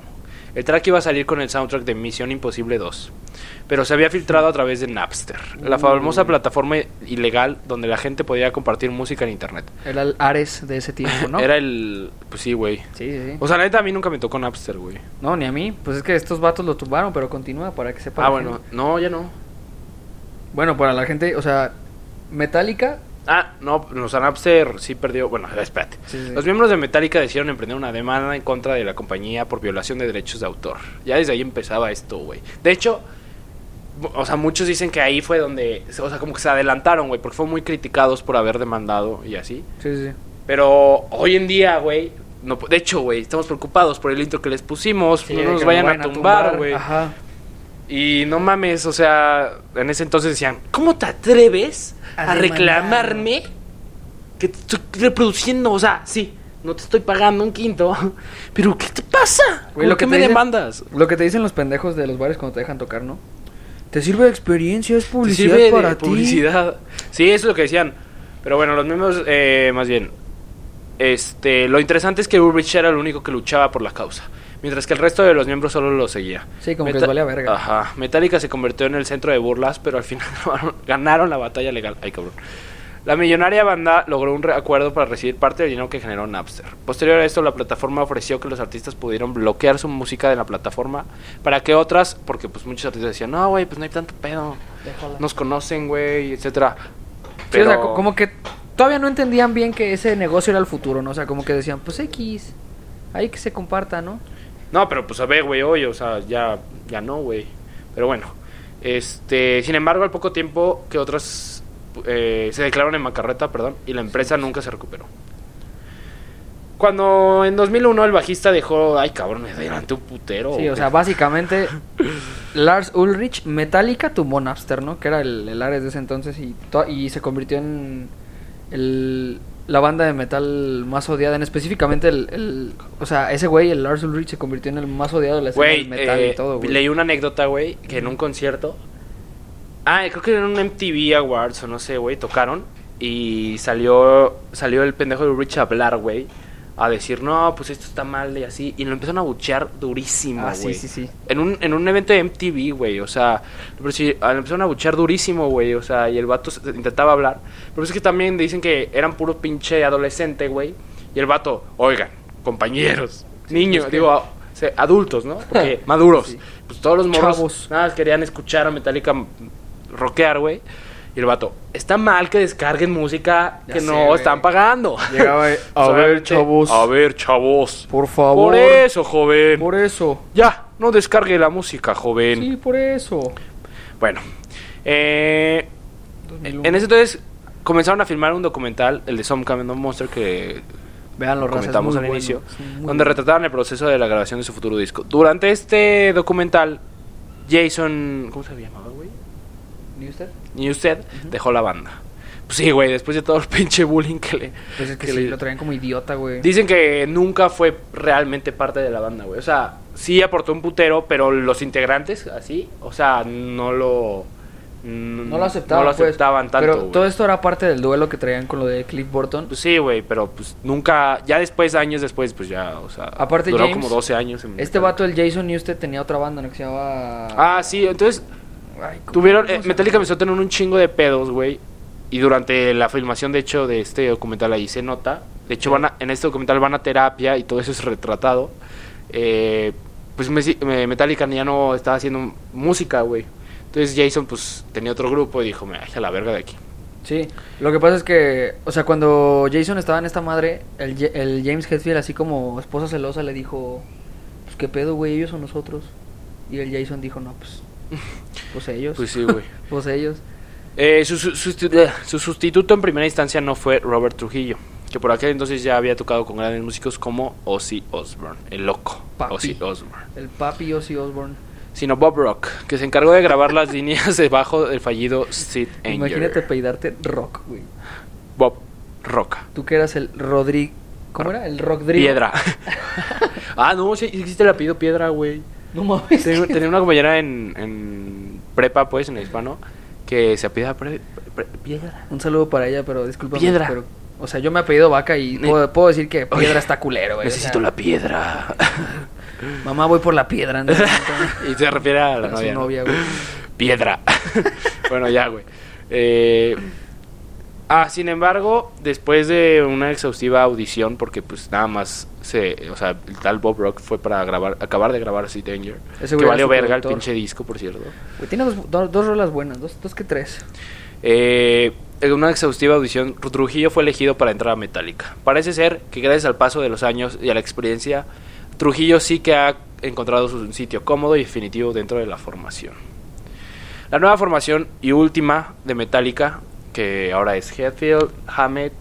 El track iba a salir con el soundtrack de Misión Imposible 2, pero se había filtrado a través de Napster, la famosa Uh. plataforma ilegal donde la gente podía compartir música en internet. Era el Ares de ese tiempo, ¿no? Era el... Pues sí, güey. Sí, sí, sí. O sea, la neta a mí nunca me tocó Napster, güey. No, ni a mí. Pues es que estos vatos lo tumbaron, pero continúa para que sepa. Ah, bueno. gente. No, ya no. Bueno, para la gente, o sea, Metallica. Ah, no, sea, Napster sí perdió. Bueno, espérate. Sí, sí. Los miembros de Metallica decidieron emprender una demanda en contra de la compañía por violación de derechos de autor. Ya desde ahí empezaba esto, güey. De hecho, o sea, muchos dicen que ahí fue donde, o sea, como que se adelantaron, güey, porque fueron muy criticados por haber demandado y así. Sí, sí. Pero hoy en día, güey, no, de hecho, güey, estamos preocupados por el intro que les pusimos, Sí, no nos vayan a tumbar, güey. Ajá. Y no mames, o sea, en ese entonces decían, ¿cómo te atreves A a, reclamarme que te estoy reproduciendo? O sea, sí, no te estoy pagando un quinto, pero ¿qué te pasa? Güey, ¿Por lo que me te dicen- demandas? Lo que te dicen los pendejos de los bares cuando te dejan tocar, ¿no? Te sirve de experiencia, es Te publicidad sirve de para ti. publicidad. Sí, eso es lo que decían. Pero bueno, los miembros, eh, más bien, este, lo interesante es que Ulrich era el único que luchaba por la causa. Mientras que el resto de los miembros solo lo seguía. Sí, como que les valía verga. Ajá. Metallica se convirtió en el centro de burlas, pero al final ganaron- la batalla legal. Ay, cabrón. La millonaria banda logró un acuerdo para recibir parte del dinero que generó Napster. Posterior a esto, la plataforma ofreció que los artistas pudieran bloquear su música de la plataforma para que otras, porque pues muchos artistas decían, no, güey, pues no hay tanto pedo, Déjala. nos conocen, güey, etcétera. Sí, Pero, o sea, co- como que todavía no entendían bien que ese negocio era el futuro, ¿no? O sea, como que decían, pues X, ahí que se comparta, ¿no? No, pero pues a ver, güey, oye, o sea, ya, ya no, güey. Pero bueno, este, sin embargo, al poco tiempo que otras eh, se declararon en bancarrota, perdón, y la empresa nunca se recuperó. Cuando en 2001 el bajista dejó, ay cabrón, me adelanté un putero. Sí, o sea, básicamente Lars Ulrich, Metallica tumbó Napster, ¿no? Que era el, el Ares de ese entonces y, to- y se convirtió en el, la banda de metal más odiada, en específicamente el, el- o sea, ese güey, el Lars Ulrich, se convirtió en el más odiado de la escena Güey, del metal eh, y todo, güey. leí una anécdota, güey, que en un concierto. Ah, creo que en un MTV Awards o no sé, güey, tocaron. Y salió salió el pendejo de Rich a hablar, güey. A decir, no, pues esto está mal y así. Y lo empezaron a buchear durísimo, Ah, güey. sí, sí, sí. En un, en un evento de MTV, güey. O sea, pero sí, ah, lo empezaron a buchear durísimo, güey. O sea, y el vato se- intentaba hablar. Pero es que también dicen que eran puro pinche adolescente, güey. Y el vato, oigan, compañeros, niños, digo, adultos, ¿no? Porque maduros. Sí. Pues todos los morros Chavos. nada más querían escuchar a Metallica rockear, güey. Y el vato, está mal que descarguen música que no están pagando. Llegaba, a ver, chavos, A ver, chavos. por favor. Por eso, joven. Por eso. Ya, no descargue la música, joven. Sí, por eso. Bueno, eh, en ese entonces comenzaron a filmar un documental, el de Some Kind of Monster, que Vean los comentamos al inicio, donde retrataban el proceso de la grabación de su futuro disco. Durante este documental, Jason, ¿cómo se llamaba, güey? Newsted dejó la banda. Pues sí, güey, después de todo el pinche bullying que le... Pues es que, que sí, le- lo traían como idiota, güey. Dicen que nunca fue realmente parte de la banda, güey. O sea, sí aportó un putero, pero los integrantes, así, o sea, no lo... No lo aceptaban, no lo pues, aceptaban tanto, Pero todo esto era parte del duelo que traían con lo de Cliff Burton. Pues sí, güey, pero pues nunca, ya después, años después, pues ya, o sea, Aparte, duró James, como 12 años. en Este vato, el Jason Newsted, tenía otra banda, ¿no? Que se llamaba... Ah, sí, entonces Ay, ¿cómo- tuvieron, eh, Metallica empezó a tener un chingo de pedos, güey. Y durante la filmación, de hecho, de este documental ahí se nota. De hecho, van a- en este documental van a terapia y todo eso es retratado. Eh, pues Metallica ya no estaba haciendo música, güey. Entonces Jason, pues, tenía otro grupo y dijo, me a la verga de aquí. Sí, lo que pasa es que, o sea, cuando Jason estaba en esta madre, el, el James Hetfield, así como esposa celosa, le dijo, pues qué pedo, güey, ellos o nosotros. Y el Jason dijo, no, pues, pues ellos, Pues sí, güey. pues ellos. Eh, su, su- sustitu- eh, su sustituto en primera instancia no fue Robert Trujillo, que por aquel entonces ya había tocado con grandes músicos como Ozzy Osbourne, el loco Papi. Ozzy Osbourne, El papi Ozzy Osbourne. sino Bob Rock, que se encargó de grabar las líneas debajo del fallido Sid Anger. Imagínate peidarte rock, güey. Bob Roca. Tú que eras el Rodrigo, ¿cómo era? El Rodrigo. Piedra. ah, no, sí existe el apellido Piedra, güey. No mames. Tenía una compañera en, en prepa, pues, en el hispano, que se apellida Pre- Pre- Piedra. Un saludo para ella, pero disculpa. Piedra. Pero, o sea, yo me apellido Vaca y Ne- puedo, puedo decir que Oye, Piedra está culero, güey. o Necesito sea, la piedra. Mamá, voy por la piedra. ¿no? y se refiere a la A su novia. ¿no? novia, güey. Piedra. bueno, ya, güey. Eh, ah, sin embargo, después de una exhaustiva audición, porque pues nada más se, o sea, el tal Bob Rock fue para grabar, acabar de grabar Sea Danger. Ese que valió verga el pinche disco, por cierto. Güey, tiene dos, dos, dos rolas buenas, dos, dos que tres. Eh, en una exhaustiva audición, Trujillo fue elegido para entrar a Metallica. Parece ser que gracias al paso de los años y a la experiencia, Trujillo sí que ha encontrado su sitio cómodo y definitivo dentro de la formación. La nueva formación y última de Metallica, que ahora es Hetfield, Hammett,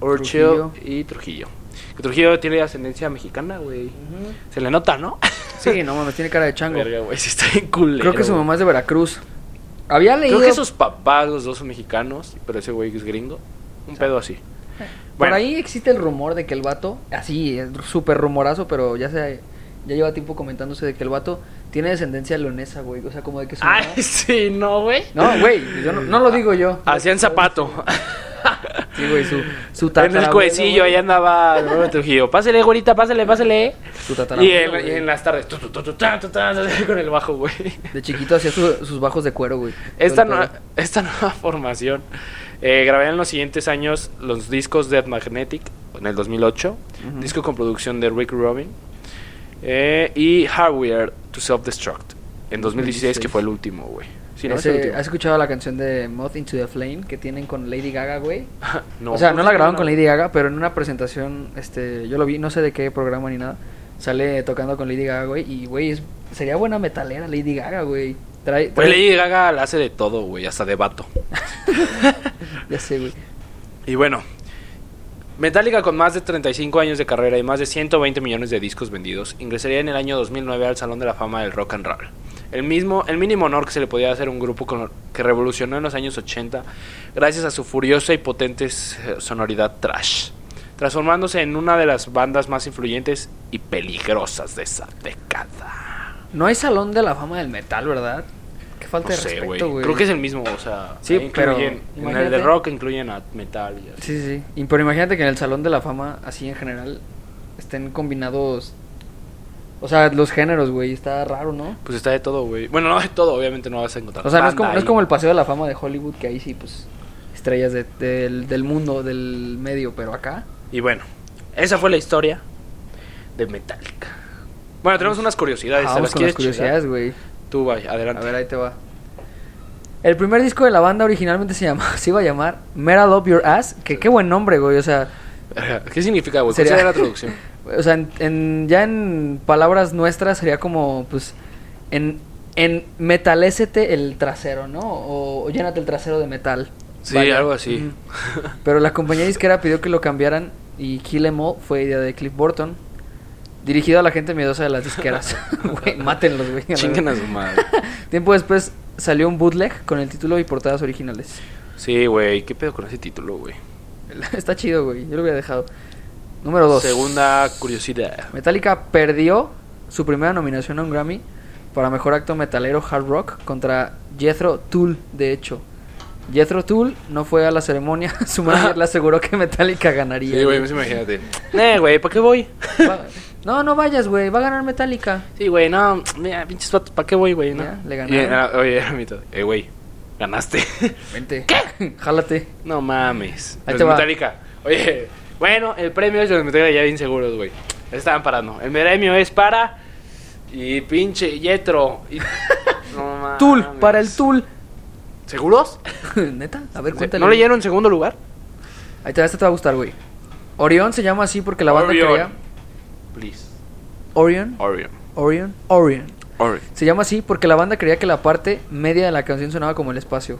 Urchill y Trujillo. Que Trujillo tiene ascendencia mexicana, güey. Se le nota, ¿no? Sí, no mames, tiene cara de chango. Verga, güey, sí está bien culero. Creo que su mamá es de Veracruz. Había leído. Creo que sus papás, los dos son mexicanos, pero ese güey es gringo. Un pedo así. Por Bueno. ahí existe el rumor de que el vato, así, es súper rumorazo, pero ya se ya lleva tiempo comentándose de que el vato tiene descendencia leonesa, güey. O sea, como de que su mamá- Ay, sí, no, güey. No, güey, yo no, no lo digo yo. Hacían zapato. Sí, güey, su, su en el cuecillo, ahí andaba Robert Trujillo. Pásale, güerita, pásale, pásale. Su Y y en las tardes, tu, tu, tu, tu, ta, tu, ta, con el bajo, güey. De chiquito hacía su- sus bajos de cuero, güey. Esta, el esta nueva formación eh, grabaría en los siguientes años los discos Dead Magnetic en el 2008, Ujú. disco con producción de Rick Rubin, eh, y Hardware to Self-Destruct en 2016, que 2016. fue el último, güey. Sí, ¿no? Es Ese- el último. ¿Has escuchado la canción de Moth into the Flame que tienen con Lady Gaga, güey? No, o sea, no la grabaron no. con Lady Gaga, pero en una presentación, este, yo lo vi, no sé de qué programa ni nada, sale tocando con Lady Gaga, güey, y güey, es- sería buena metalera Lady Gaga, güey. Trae, Pues Lady Gaga la hace de todo, güey, hasta de vato. ya sé, güey. Y bueno, Metallica con más de 35 años de carrera y más de 120 millones de discos vendidos, ingresaría en el año 2009 al Salón de la Fama del Rock and Roll. El, mismo, el mínimo honor que se le podía hacer a un grupo que revolucionó en los años 80 gracias a su furiosa y potente sonoridad trash, transformándose en una de las bandas más influyentes y peligrosas de esa década. No hay salón de la fama del metal, ¿verdad? Falta No de sé, respeto, güey. güey. Creo que es el mismo, o sea, Sí, pero incluyen- en el de rock incluyen a metal y así. Sí, sí, pero imagínate que en el salón de la fama, así en general, estén combinados... O sea, los géneros, güey, está raro, ¿no? Pues está de todo, güey. Bueno, no de todo, obviamente no vas a encontrar. O sea, no es, como, no es ahí. como el paseo de la fama de Hollywood, que ahí sí, pues, estrellas de- del, del mundo, del medio, pero acá... Y bueno, esa fue la historia de Metallica. Bueno, tenemos unas curiosidades. Ah, ¿te vamos las con las quieres curiosidades, güey. Tú, vaya, adelante. A ver, ahí te va. El primer disco de la banda originalmente se, llama, se iba a llamar Metal Up Your Ass, que qué buen nombre, güey, o sea... ¿Qué significa, güey? ¿Cuál Sería- la traducción? O sea, en, en- ya en palabras nuestras sería como, pues, en, en metalécete el trasero, ¿no? O, o llénate el trasero de metal. Sí, Vaya. algo así. Pero la compañía disquera pidió que lo cambiaran y Kill Em All fue idea de Cliff Burton. Dirigido a la gente miedosa de las disqueras. Güey, mátenlos, güey. Chinguen a su madre. Tiempo después salió un bootleg con el título y portadas originales. Sí, güey. ¿Qué pedo con ese título, güey? Está chido, güey. Yo lo hubiera dejado. Número 2. Segunda curiosidad. Metallica perdió su primera nominación a un Grammy para mejor acto metalero hard rock contra Jethro Tull, de hecho. Jethro Tull no fue a la ceremonia, su manager le aseguró que Metallica ganaría. Sí, güey, pues imagínate. Eh, güey, ¿para qué voy? No, no vayas, güey, va a ganar Metallica. Sí, güey, no, mira, pinches vatos, ¿para qué voy, güey? No? Ya, le ganaron. ah, oye, era mi todo. Eh, güey, ganaste. Vente. Jálate. no mames. Ahí Los te va. Metallica. Oye, bueno, el premio es de los Metallica ya bien seguros, güey. Estaban parando. El premio es para. Y pinche Yetro. Y... No mames. Tool, para el Tool. ¿Seguros? Neta, a ver, cuéntale. ¿No leyeron en segundo lugar? Ahí te va, este te va a gustar, güey. Orión se llama así porque la banda Orion. creía. Orion, Orion. Orion, Orion. Orion. Se llama así porque la banda creía que la parte media de la canción sonaba como el espacio.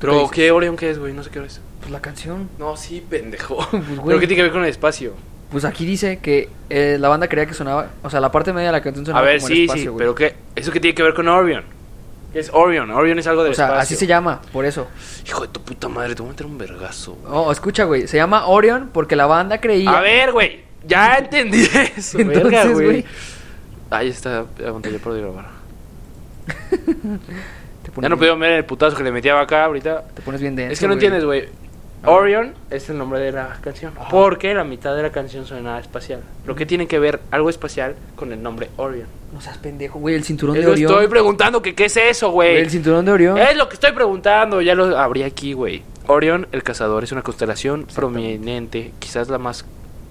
Pero? ¿qué Orion qué es, güey? No sé qué hora es. Pues la canción. No, sí, pendejo. Pues, ¿Pero qué tiene que ver con el espacio? Pues aquí dice que eh, la banda creía que sonaba. O sea, la parte media de la canción A sonaba ver, como el sí, espacio, sí, güey. pero ¿qué? ¿Eso qué tiene que ver con Orion? ¿Qué es Orion? Orion es algo del O sea, espacio. así se llama, por eso. Hijo de tu puta madre, te voy a meter un vergazo. güey. Oh, escucha, güey. Se llama Orion porque la banda creía. A ver, güey, ya entendí eso. Entonces, güey. Ahí está, aguanta, ya puedo grabar. Ya no puedo ver el putazo que le metía acá ahorita. Te pones bien denso. Es que no entiendes, güey. Orion es el nombre de la canción. Porque la mitad de la canción suena espacial. ¿Pero qué tiene que ver algo espacial con el nombre Orion? No seas pendejo, güey. El cinturón de Eso Orión. estoy preguntando que qué es eso, Güey, güey. El cinturón de Orión. Es lo que estoy preguntando, ya lo abrí aquí, güey. Orion, el cazador, es una constelación prominente, quizás la más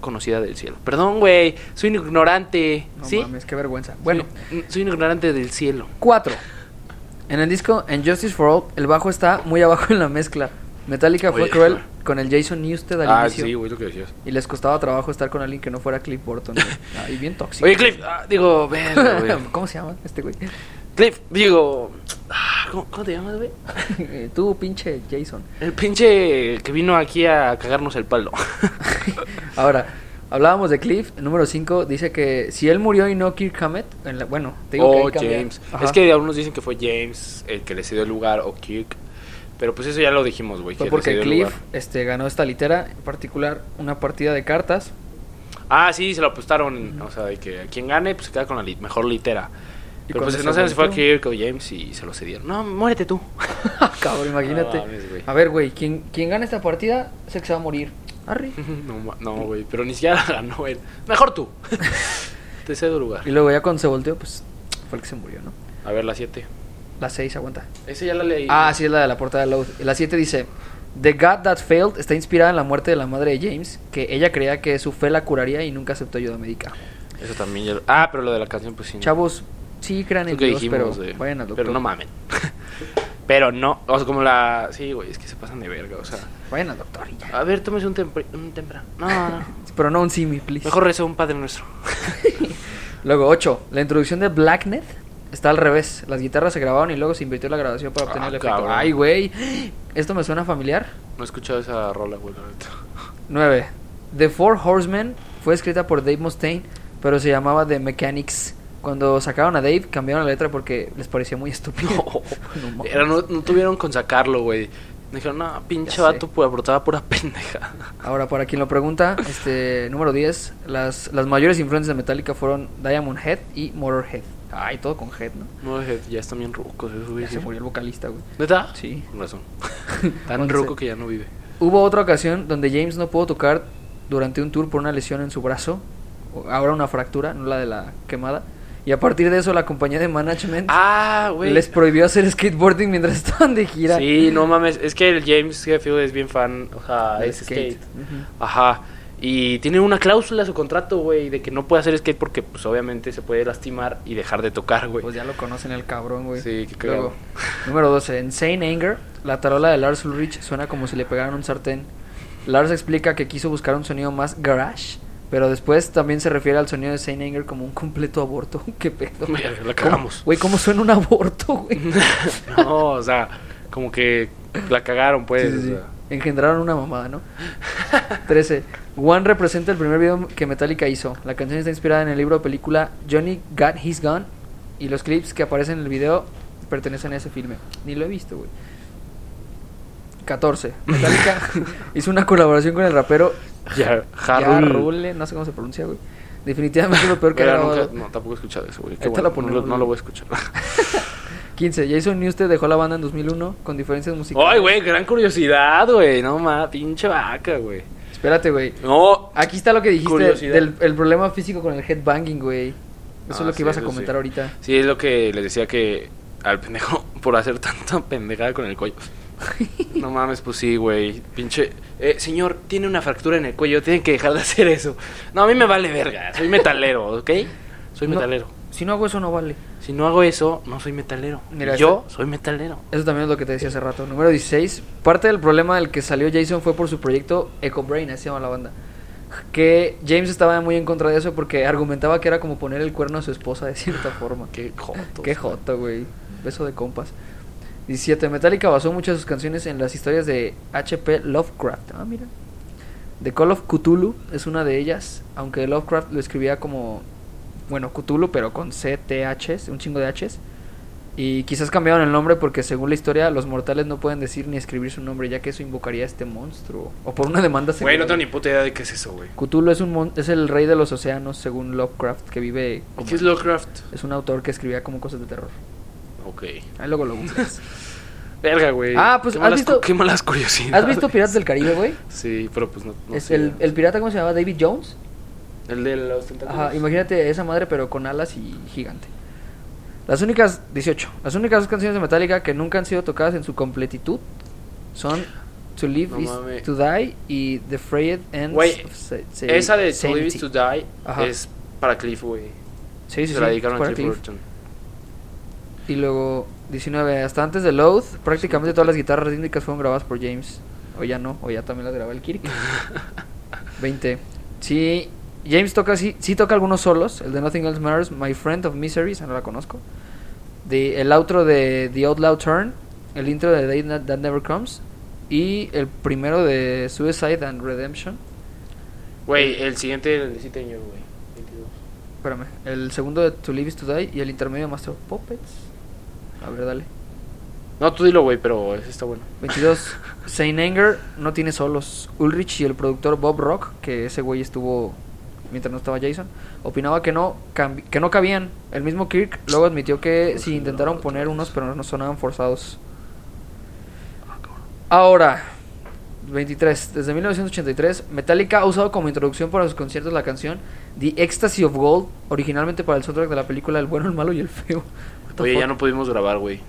conocida del cielo. Perdón, güey, soy un ignorante. No ¿Sí? mames, qué vergüenza. Bueno, Soy, soy un ignorante del cielo. 4. En el disco En Justice for All, el bajo está muy abajo en la mezcla. Metallica fue cruel con el Jason Newsted al Ah, inicio. sí, güey, lo que decías. Y les costaba trabajo estar con alguien que no fuera Cliff Burton. güey. Ay, bien tóxico. Oye, Cliff, ah, digo, ven. ¿Cómo se llama este güey? Cliff, digo, ah, ¿cómo, cómo te llamas, güey? Tú, pinche Jason. El pinche que vino aquí a cagarnos el palo. Ahora, hablábamos de Cliff, el número 5, dice que si él murió y no Kirk Hammett, en la- bueno, te digo que o ahí cambia. James. Es que algunos dicen que fue James el que le cedió el lugar o Kirk. Pero pues eso ya lo dijimos, güey. Fue que porque Cliff este, ganó esta litera, en particular una partida de cartas. Ah, sí, se lo apostaron. O sea, de que quien gane, pues se queda con la li- mejor litera. Pero pues no sé si fue volteó- Kirk o James y se lo cedieron. No, muérete tú. Cabrón, imagínate. No mames, güey. a ver, güey, quien, quien gane esta partida, sé que se va a morir. Arre. No, güey. Pero ni siquiera ganó él. Mejor tú. Te cedo lugar. Y luego ya cuando se volteó, pues fue el que se murió, ¿no? A ver, la 7. La 6 aguanta. Esa ya la leí. Ah, sí, es la de la portada de Load. La 7 dice: The God That Failed está inspirada en la muerte de la madre de James, que ella creía que su fe la curaría y nunca aceptó ayuda médica. Eso también ya lo- Ah, pero lo de la canción, pues sí. Chavos, sí crean en Dios, pero dijimos de- vayan al doctor. Pero no mamen. pero no. O sea, como la. Sí, güey, es que se pasan de verga. O sea. Vayan al doctor ya. A ver, tómese un, un tempra. No, no. Pero no un simi, please. Mejor reza un padre nuestro. Luego, 8. La introducción de Blacknet está al revés. Las guitarras se grabaron y luego se invirtió la grabación para obtener Ah, el efecto. cabrón. Ay, güey. ¿Esto me suena familiar? No he escuchado esa rola, güey, la neta. 9. The Four Horsemen fue escrita por Dave Mustaine, pero se llamaba The Mechanics. Cuando sacaron a Dave, cambiaron la letra porque les parecía muy estúpido. No mames. Era, no, no tuvieron con sacarlo, güey. Dijeron, no, pinche vato, aportaba pura pendeja. Ahora, para quien lo pregunta, este número 10, las, las mayores influencias de Metallica fueron Diamond Head y Motorhead. Ay, todo con Head, ¿no? Je- ya están bien rucos, eso, güey. Ya se murió el vocalista, güey. ¿Neta? Sí. Con razón. Tan ruco que ya no vive. Hubo otra ocasión donde James no pudo tocar durante un tour por una lesión en su brazo, ahora una fractura, no la de la quemada. Y a partir de eso la compañía de management Ah, les prohibió hacer skateboarding mientras estaban de gira. Sí, no mames. Es que el James Hetfield es bien fan. O sea, es skate. Ajá. Y tiene una cláusula en su contrato, güey, de que no puede hacer skate porque, pues, obviamente se puede lastimar y dejar de tocar, güey. Pues ya lo conocen el cabrón, güey. Sí, qué cagado. Luego, número 12. En Sane Anger, la tarola de Lars Ulrich suena como si le pegaran un sartén. Lars explica que quiso buscar un sonido más garage, pero después también se refiere al sonido de Sane Anger como un completo aborto. ¿Qué pedo? La ¿Cómo- cagamos. Güey, ¿cómo suena un aborto, güey? no, o sea, como que la cagaron, pues. Sí, sí, o sí. sea. Engendraron una mamada, ¿no? 13. One representa el primer video que Metallica hizo. La canción está inspirada en el libro o película Johnny Got His Gun. Y los clips que aparecen en el video pertenecen a ese filme. Ni lo he visto, güey. 14. Metallica hizo una colaboración con el rapero Ya, Ja Harul. Rule, no sé cómo se pronuncia, güey. Definitivamente lo peor que ha grabado. no, tampoco he escuchado eso, güey. Bueno, no, lo- no lo voy a escuchar. 15. Jason Newsted dejó la banda en 2001 con diferencias musicales. Ay, güey, gran curiosidad, güey. No más, pinche vaca, güey. Espérate, güey. No. Aquí está lo que dijiste Curiosidad. del el problema físico con el headbanging, güey. Eso Ah, es lo que sí, ibas a comentar sí. ahorita. Sí, es lo que les decía que al pendejo por hacer tanta pendejada con el cuello. No mames, pues sí, güey. Pinche. Eh, señor, tiene una fractura en el cuello. Tienen que dejar de hacer eso. No, a mí me vale verga. Soy metalero, ¿ok? Soy No. metalero. Si no hago eso, no vale. Si no hago eso, no soy metalero. Mira, yo este- soy metalero. Eso también es lo que te decía hace rato. Número 16. Parte del problema del que salió Jason fue por su proyecto Echo Brain, así se llama la banda. Que James estaba muy en contra de eso porque argumentaba que era como poner el cuerno a su esposa de cierta forma. Qué joto. Qué joto, güey. Beso de compas. 17. Metallica basó muchas de sus canciones en las historias de H.P. Lovecraft. Ah, mira. The Call of Cthulhu es una de ellas. Aunque Lovecraft lo escribía como. Bueno, Cthulhu, pero con C-T-H, un chingo de H's. Y quizás cambiaron el nombre porque, según la historia, los mortales no pueden decir ni escribir su nombre, ya que eso invocaría a este monstruo. O por una demanda Güey, no segura. tengo ni puta idea de qué es eso, güey. Cthulhu es, un mon- es el rey de los océanos, según Lovecraft, que vive. como- ¿Qué es Lovecraft? es un autor que escribía como cosas de terror. Ok. Ahí luego lo googleas. Verga, güey. Ah, pues, Qué ¿has malas, visto- qué malas curiosidades. ¿Has visto Piratas del Caribe, güey? Sí, pero pues no. no es sé. el, el pirata, ¿cómo se llama? David Jones. El de los tentáculos. Ajá, imagínate esa madre, pero con alas y gigante. Las únicas, 18, las únicas dos canciones de Metallica que nunca han sido tocadas en su completitud son To Live No is to Die y The Frayed Ends Güey, Esa de To Live is to Die Ajá. es para Cliff, güey. Sí, sí, Se sí, la dedicaron a Cliff. Burton. Y luego, 19, hasta antes de Loath, prácticamente todas las guitarras rítmicas fueron grabadas por James. O ya no, o ya también las graba el Kirk. 20. Sí, James toca, sí, sí toca algunos solos. El de Nothing Else Matters, My Friend of Misery, esa no la conozco. El outro de The Outlaw Turn, el intro de Day That, That Never Comes. Y el primero de Suicide and Redemption. Güey, el siguiente el de 7 años, güey. 22. Espérame, el segundo de To Live Is To Die y el intermedio de Master of Puppets. A ver, dale. No, tú dilo, güey, pero ese está bueno. 22. Saint Anger no tiene solos. Ulrich y el productor Bob Rock, que ese güey estuvo mientras no estaba Jason, opinaba que no que no cabían. El mismo Kirk luego admitió que si intentaron poner unos, pero no sonaban forzados. Ahora, 23. Desde 1983, Metallica ha usado como introducción para sus conciertos la canción The Ecstasy of Gold, originalmente para el soundtrack de la película El bueno, el malo y el feo. Oye, fuck? ya no pudimos grabar, güey.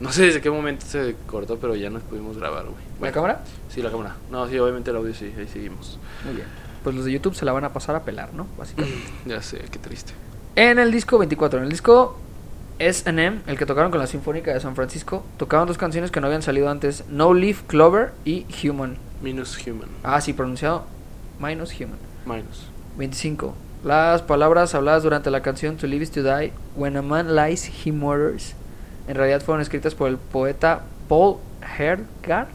No sé desde qué momento se cortó, pero ya no pudimos grabar, güey. ¿La cámara? Sí, la cámara. No, sí, obviamente el audio sí, ahí seguimos. Muy bien. Pues los de YouTube se la van a pasar a pelar, ¿no? Básicamente. Ya sé, qué triste. En el disco 24, en el disco SM, el que tocaron con la Sinfónica de San Francisco, tocaban dos canciones que no habían salido antes, No Leaf Clover y Human. Minus human. Ah, sí, pronunciado minus Human. Minus. 25. Las palabras habladas durante la canción To Live is to Die, When a Man Lies, He Murders, en realidad fueron escritas por el poeta Paul Hergart.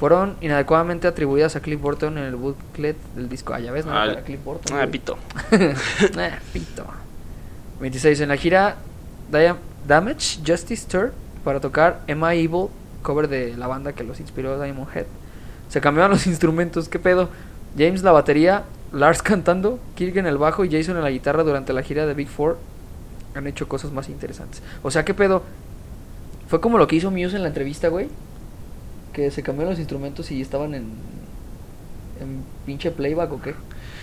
Fueron inadecuadamente atribuidas a Cliff Burton en el booklet del disco. Ah, ya ves, no Ah, era para Cliff Burton. Ah, pito. Ah, pito. 26. En la gira Damage Justice Tour para tocar Am I Evil, cover de la banda que los inspiró Diamond Head. Se cambiaban los instrumentos, ¿qué pedo? James la batería, Lars cantando, Kirk en el bajo y Jason en la guitarra durante la gira de Big Four. Han hecho cosas más interesantes. O sea, ¿qué pedo? Fue como lo que hizo Muse en la entrevista, güey. Que se cambiaron los instrumentos y estaban en. en pinche playback o qué.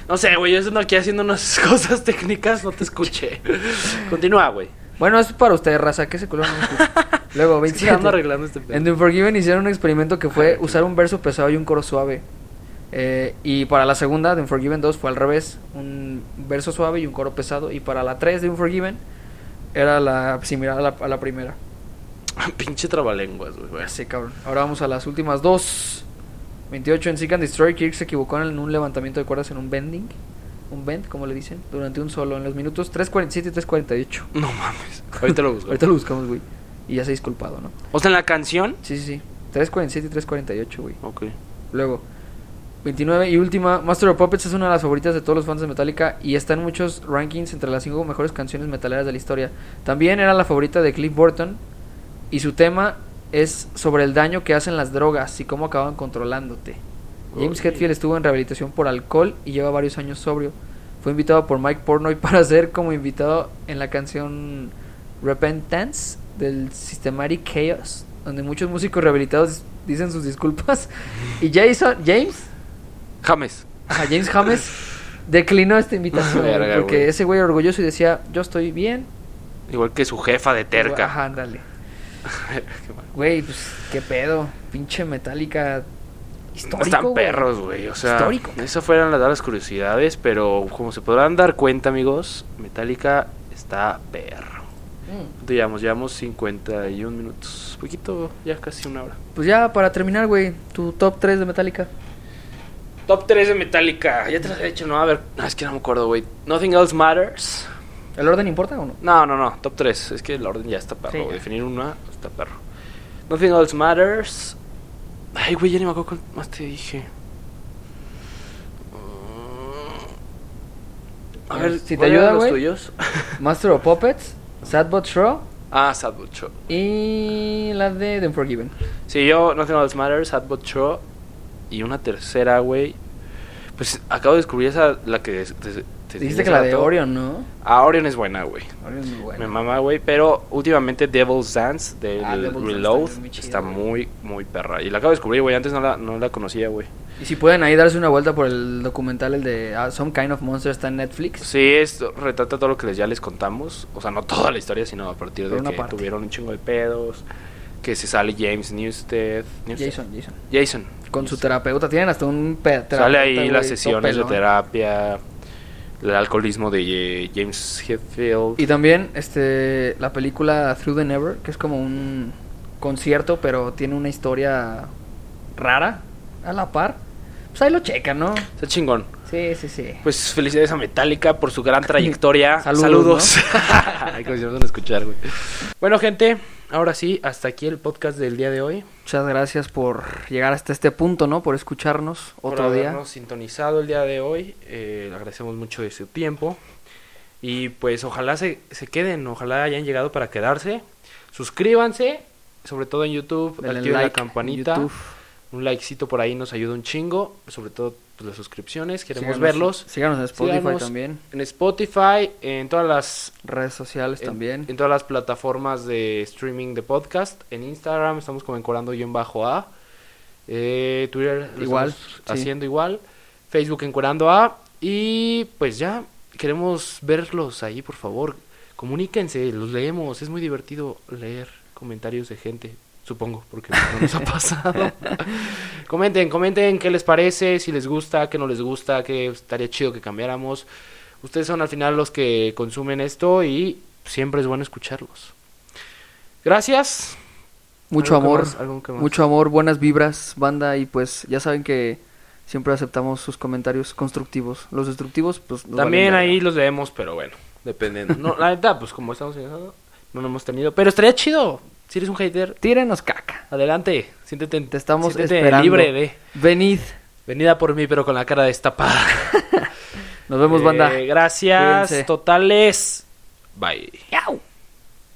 No sé, güey, yo ando aquí haciendo unas cosas técnicas, no te escuché. Continúa, güey. Bueno, es para ustedes, raza, que ese color no me escucha. Luego, Es que 27. ando arreglando este pedo. En The Unforgiven hicieron un experimento que fue usar un verso pesado y un coro suave. Eh, y para la segunda, The Unforgiven 2, fue al revés: un verso suave y un coro pesado. Y para la 3 de Unforgiven, era la similar a la, a la primera. Pinche trabalenguas, güey. Sí, cabrón. Ahora vamos a las últimas dos. 28 en Seek and Destroy, Kirk se equivocó en un levantamiento de cuerdas en un bending. Un bend, como le dicen, durante un solo, en los minutos 3.47 y 3.48. No mames. Ahorita lo busco. Ahorita lo buscamos, güey. Y ya se ha disculpado, ¿no? O sea, en la canción. Sí, sí, sí. 3.47 y 3.48, güey. Ok. Luego, 29 y última, Master of Puppets es una de las favoritas de todos los fans de Metallica y está en muchos rankings entre las 5 mejores canciones metaleras de la historia. También era la favorita de Cliff Burton y su tema es sobre el daño que hacen las drogas y cómo acaban controlándote. James. Hetfield estuvo en rehabilitación por alcohol y lleva varios años sobrio. fue invitado por Mike Pornoy para ser como invitado en la canción Repentance del Systematic Chaos, donde muchos músicos rehabilitados dicen sus disculpas. Y Jason, James, James. James James declinó esta invitación Verga, porque güey. ese güey era orgulloso y decía, yo estoy bien. Igual que su jefa de terca. Ajá, ándale. Güey, pues qué pedo, pinche Metallica histórico. Están güey. perros, güey. O sea, Histórico. esas fueron las, las curiosidades, pero como se podrán dar cuenta, amigos, Metallica está perro. Mm. ¿Cuánto Llevamos, llevamos 51 minutos. Poquito, ya casi una hora. Pues ya para terminar, güey, tu top 3 de Metallica. Top 3 de Metallica. Ya te lo he dicho, no, a ver. No, es que no me acuerdo, güey. Nothing Else Matters. ¿El orden importa o no? No, no, no. Top 3. Es que el orden ya está perro. Sí. Definir una está perro. Nothing Else Matters. Ay, güey, ya ni me acuerdo cuál más te dije. Mm. A ver, Si te ¿cuáles eran ayuda, güey. tuyos? Master of Puppets, Sad But True Ah, Sad But True. y la de The Unforgiven. Sí, yo Nothing Else Matters, Sad But True. Y una tercera, güey. Pues acabo de descubrir esa, la que... te- Dijiste que la de. Orion, ¿no? Ah, Orion es buena, güey. Orion es muy buena. Me mama, güey. Pero últimamente Devil's Dance del Ah, Devil's Dance Reload muy está muy, muy perra. Y la acabo de descubrir, güey. Antes no la, no la conocía, güey. Y si pueden ahí darse una vuelta por el documental, el de ah, Some Kind of Monster, está en Netflix. Sí, esto retrata todo lo que les, ya les contamos. O sea, no toda la historia, sino a partir de que parte. tuvieron un chingo de pedos. Que se sale James Newsted. Newsted. Jason, Jason. Jason. Con su terapeuta. Tienen hasta un pe- terapeuta. Sale ahí las sesiones de terapia. El alcoholismo de James Hetfield. Y también este la película Through the Never, que es como un concierto, pero tiene una historia rara a la par. Pues ahí lo checan, ¿no? Está chingón. Sí, sí, sí. Pues felicidades a Metallica por su gran trayectoria. Saludos, Saludos. Ay, como si a escuchar, güey. Bueno, gente, ahora sí, hasta aquí el podcast del día de hoy. Muchas gracias por llegar hasta este punto, ¿no? Por escucharnos otro por día. habernos sintonizado el día de hoy. Eh, le agradecemos mucho de su tiempo. Y pues ojalá se, se queden, ojalá hayan llegado para quedarse. Suscríbanse, sobre todo en YouTube, Denle activen like la campanita. en YouTube. Un likecito por ahí nos ayuda un chingo, sobre todo pues, las suscripciones, queremos Síganos- verlos. Síganos en Spotify Síganos también. En Spotify, en todas las Redes sociales en, también. en todas las plataformas de streaming de podcast. En Instagram estamos como encorando guion bajo A. Eh, Twitter Igual, sí. haciendo igual. Facebook encorando A. Y pues ya, queremos verlos ahí, por favor. Comuníquense, los leemos. Es muy divertido leer comentarios de gente. Supongo, porque no nos ha pasado. comenten, comenten qué les parece, si les gusta, qué no les gusta, qué estaría chido que cambiáramos. Ustedes son al final los que consumen esto y siempre es bueno escucharlos. Gracias. Mucho ¿Algo que amor. Mucho amor, buenas vibras, banda. Y pues ya saben que siempre aceptamos sus comentarios constructivos. Los destructivos, pues. También valen ahí los leemos, pero bueno, dependiendo. No, la neta, pues como estamos no lo hemos tenido. Pero estaría chido. Si eres un hater, Tírenos caca. adelante. Siéntete, Te estamos siéntete esperando. libre de. Venid. Venida por mí, pero con la cara destapada. Nos vemos, Eh, banda. Gracias, Cuídense. totales. Bye. Yau.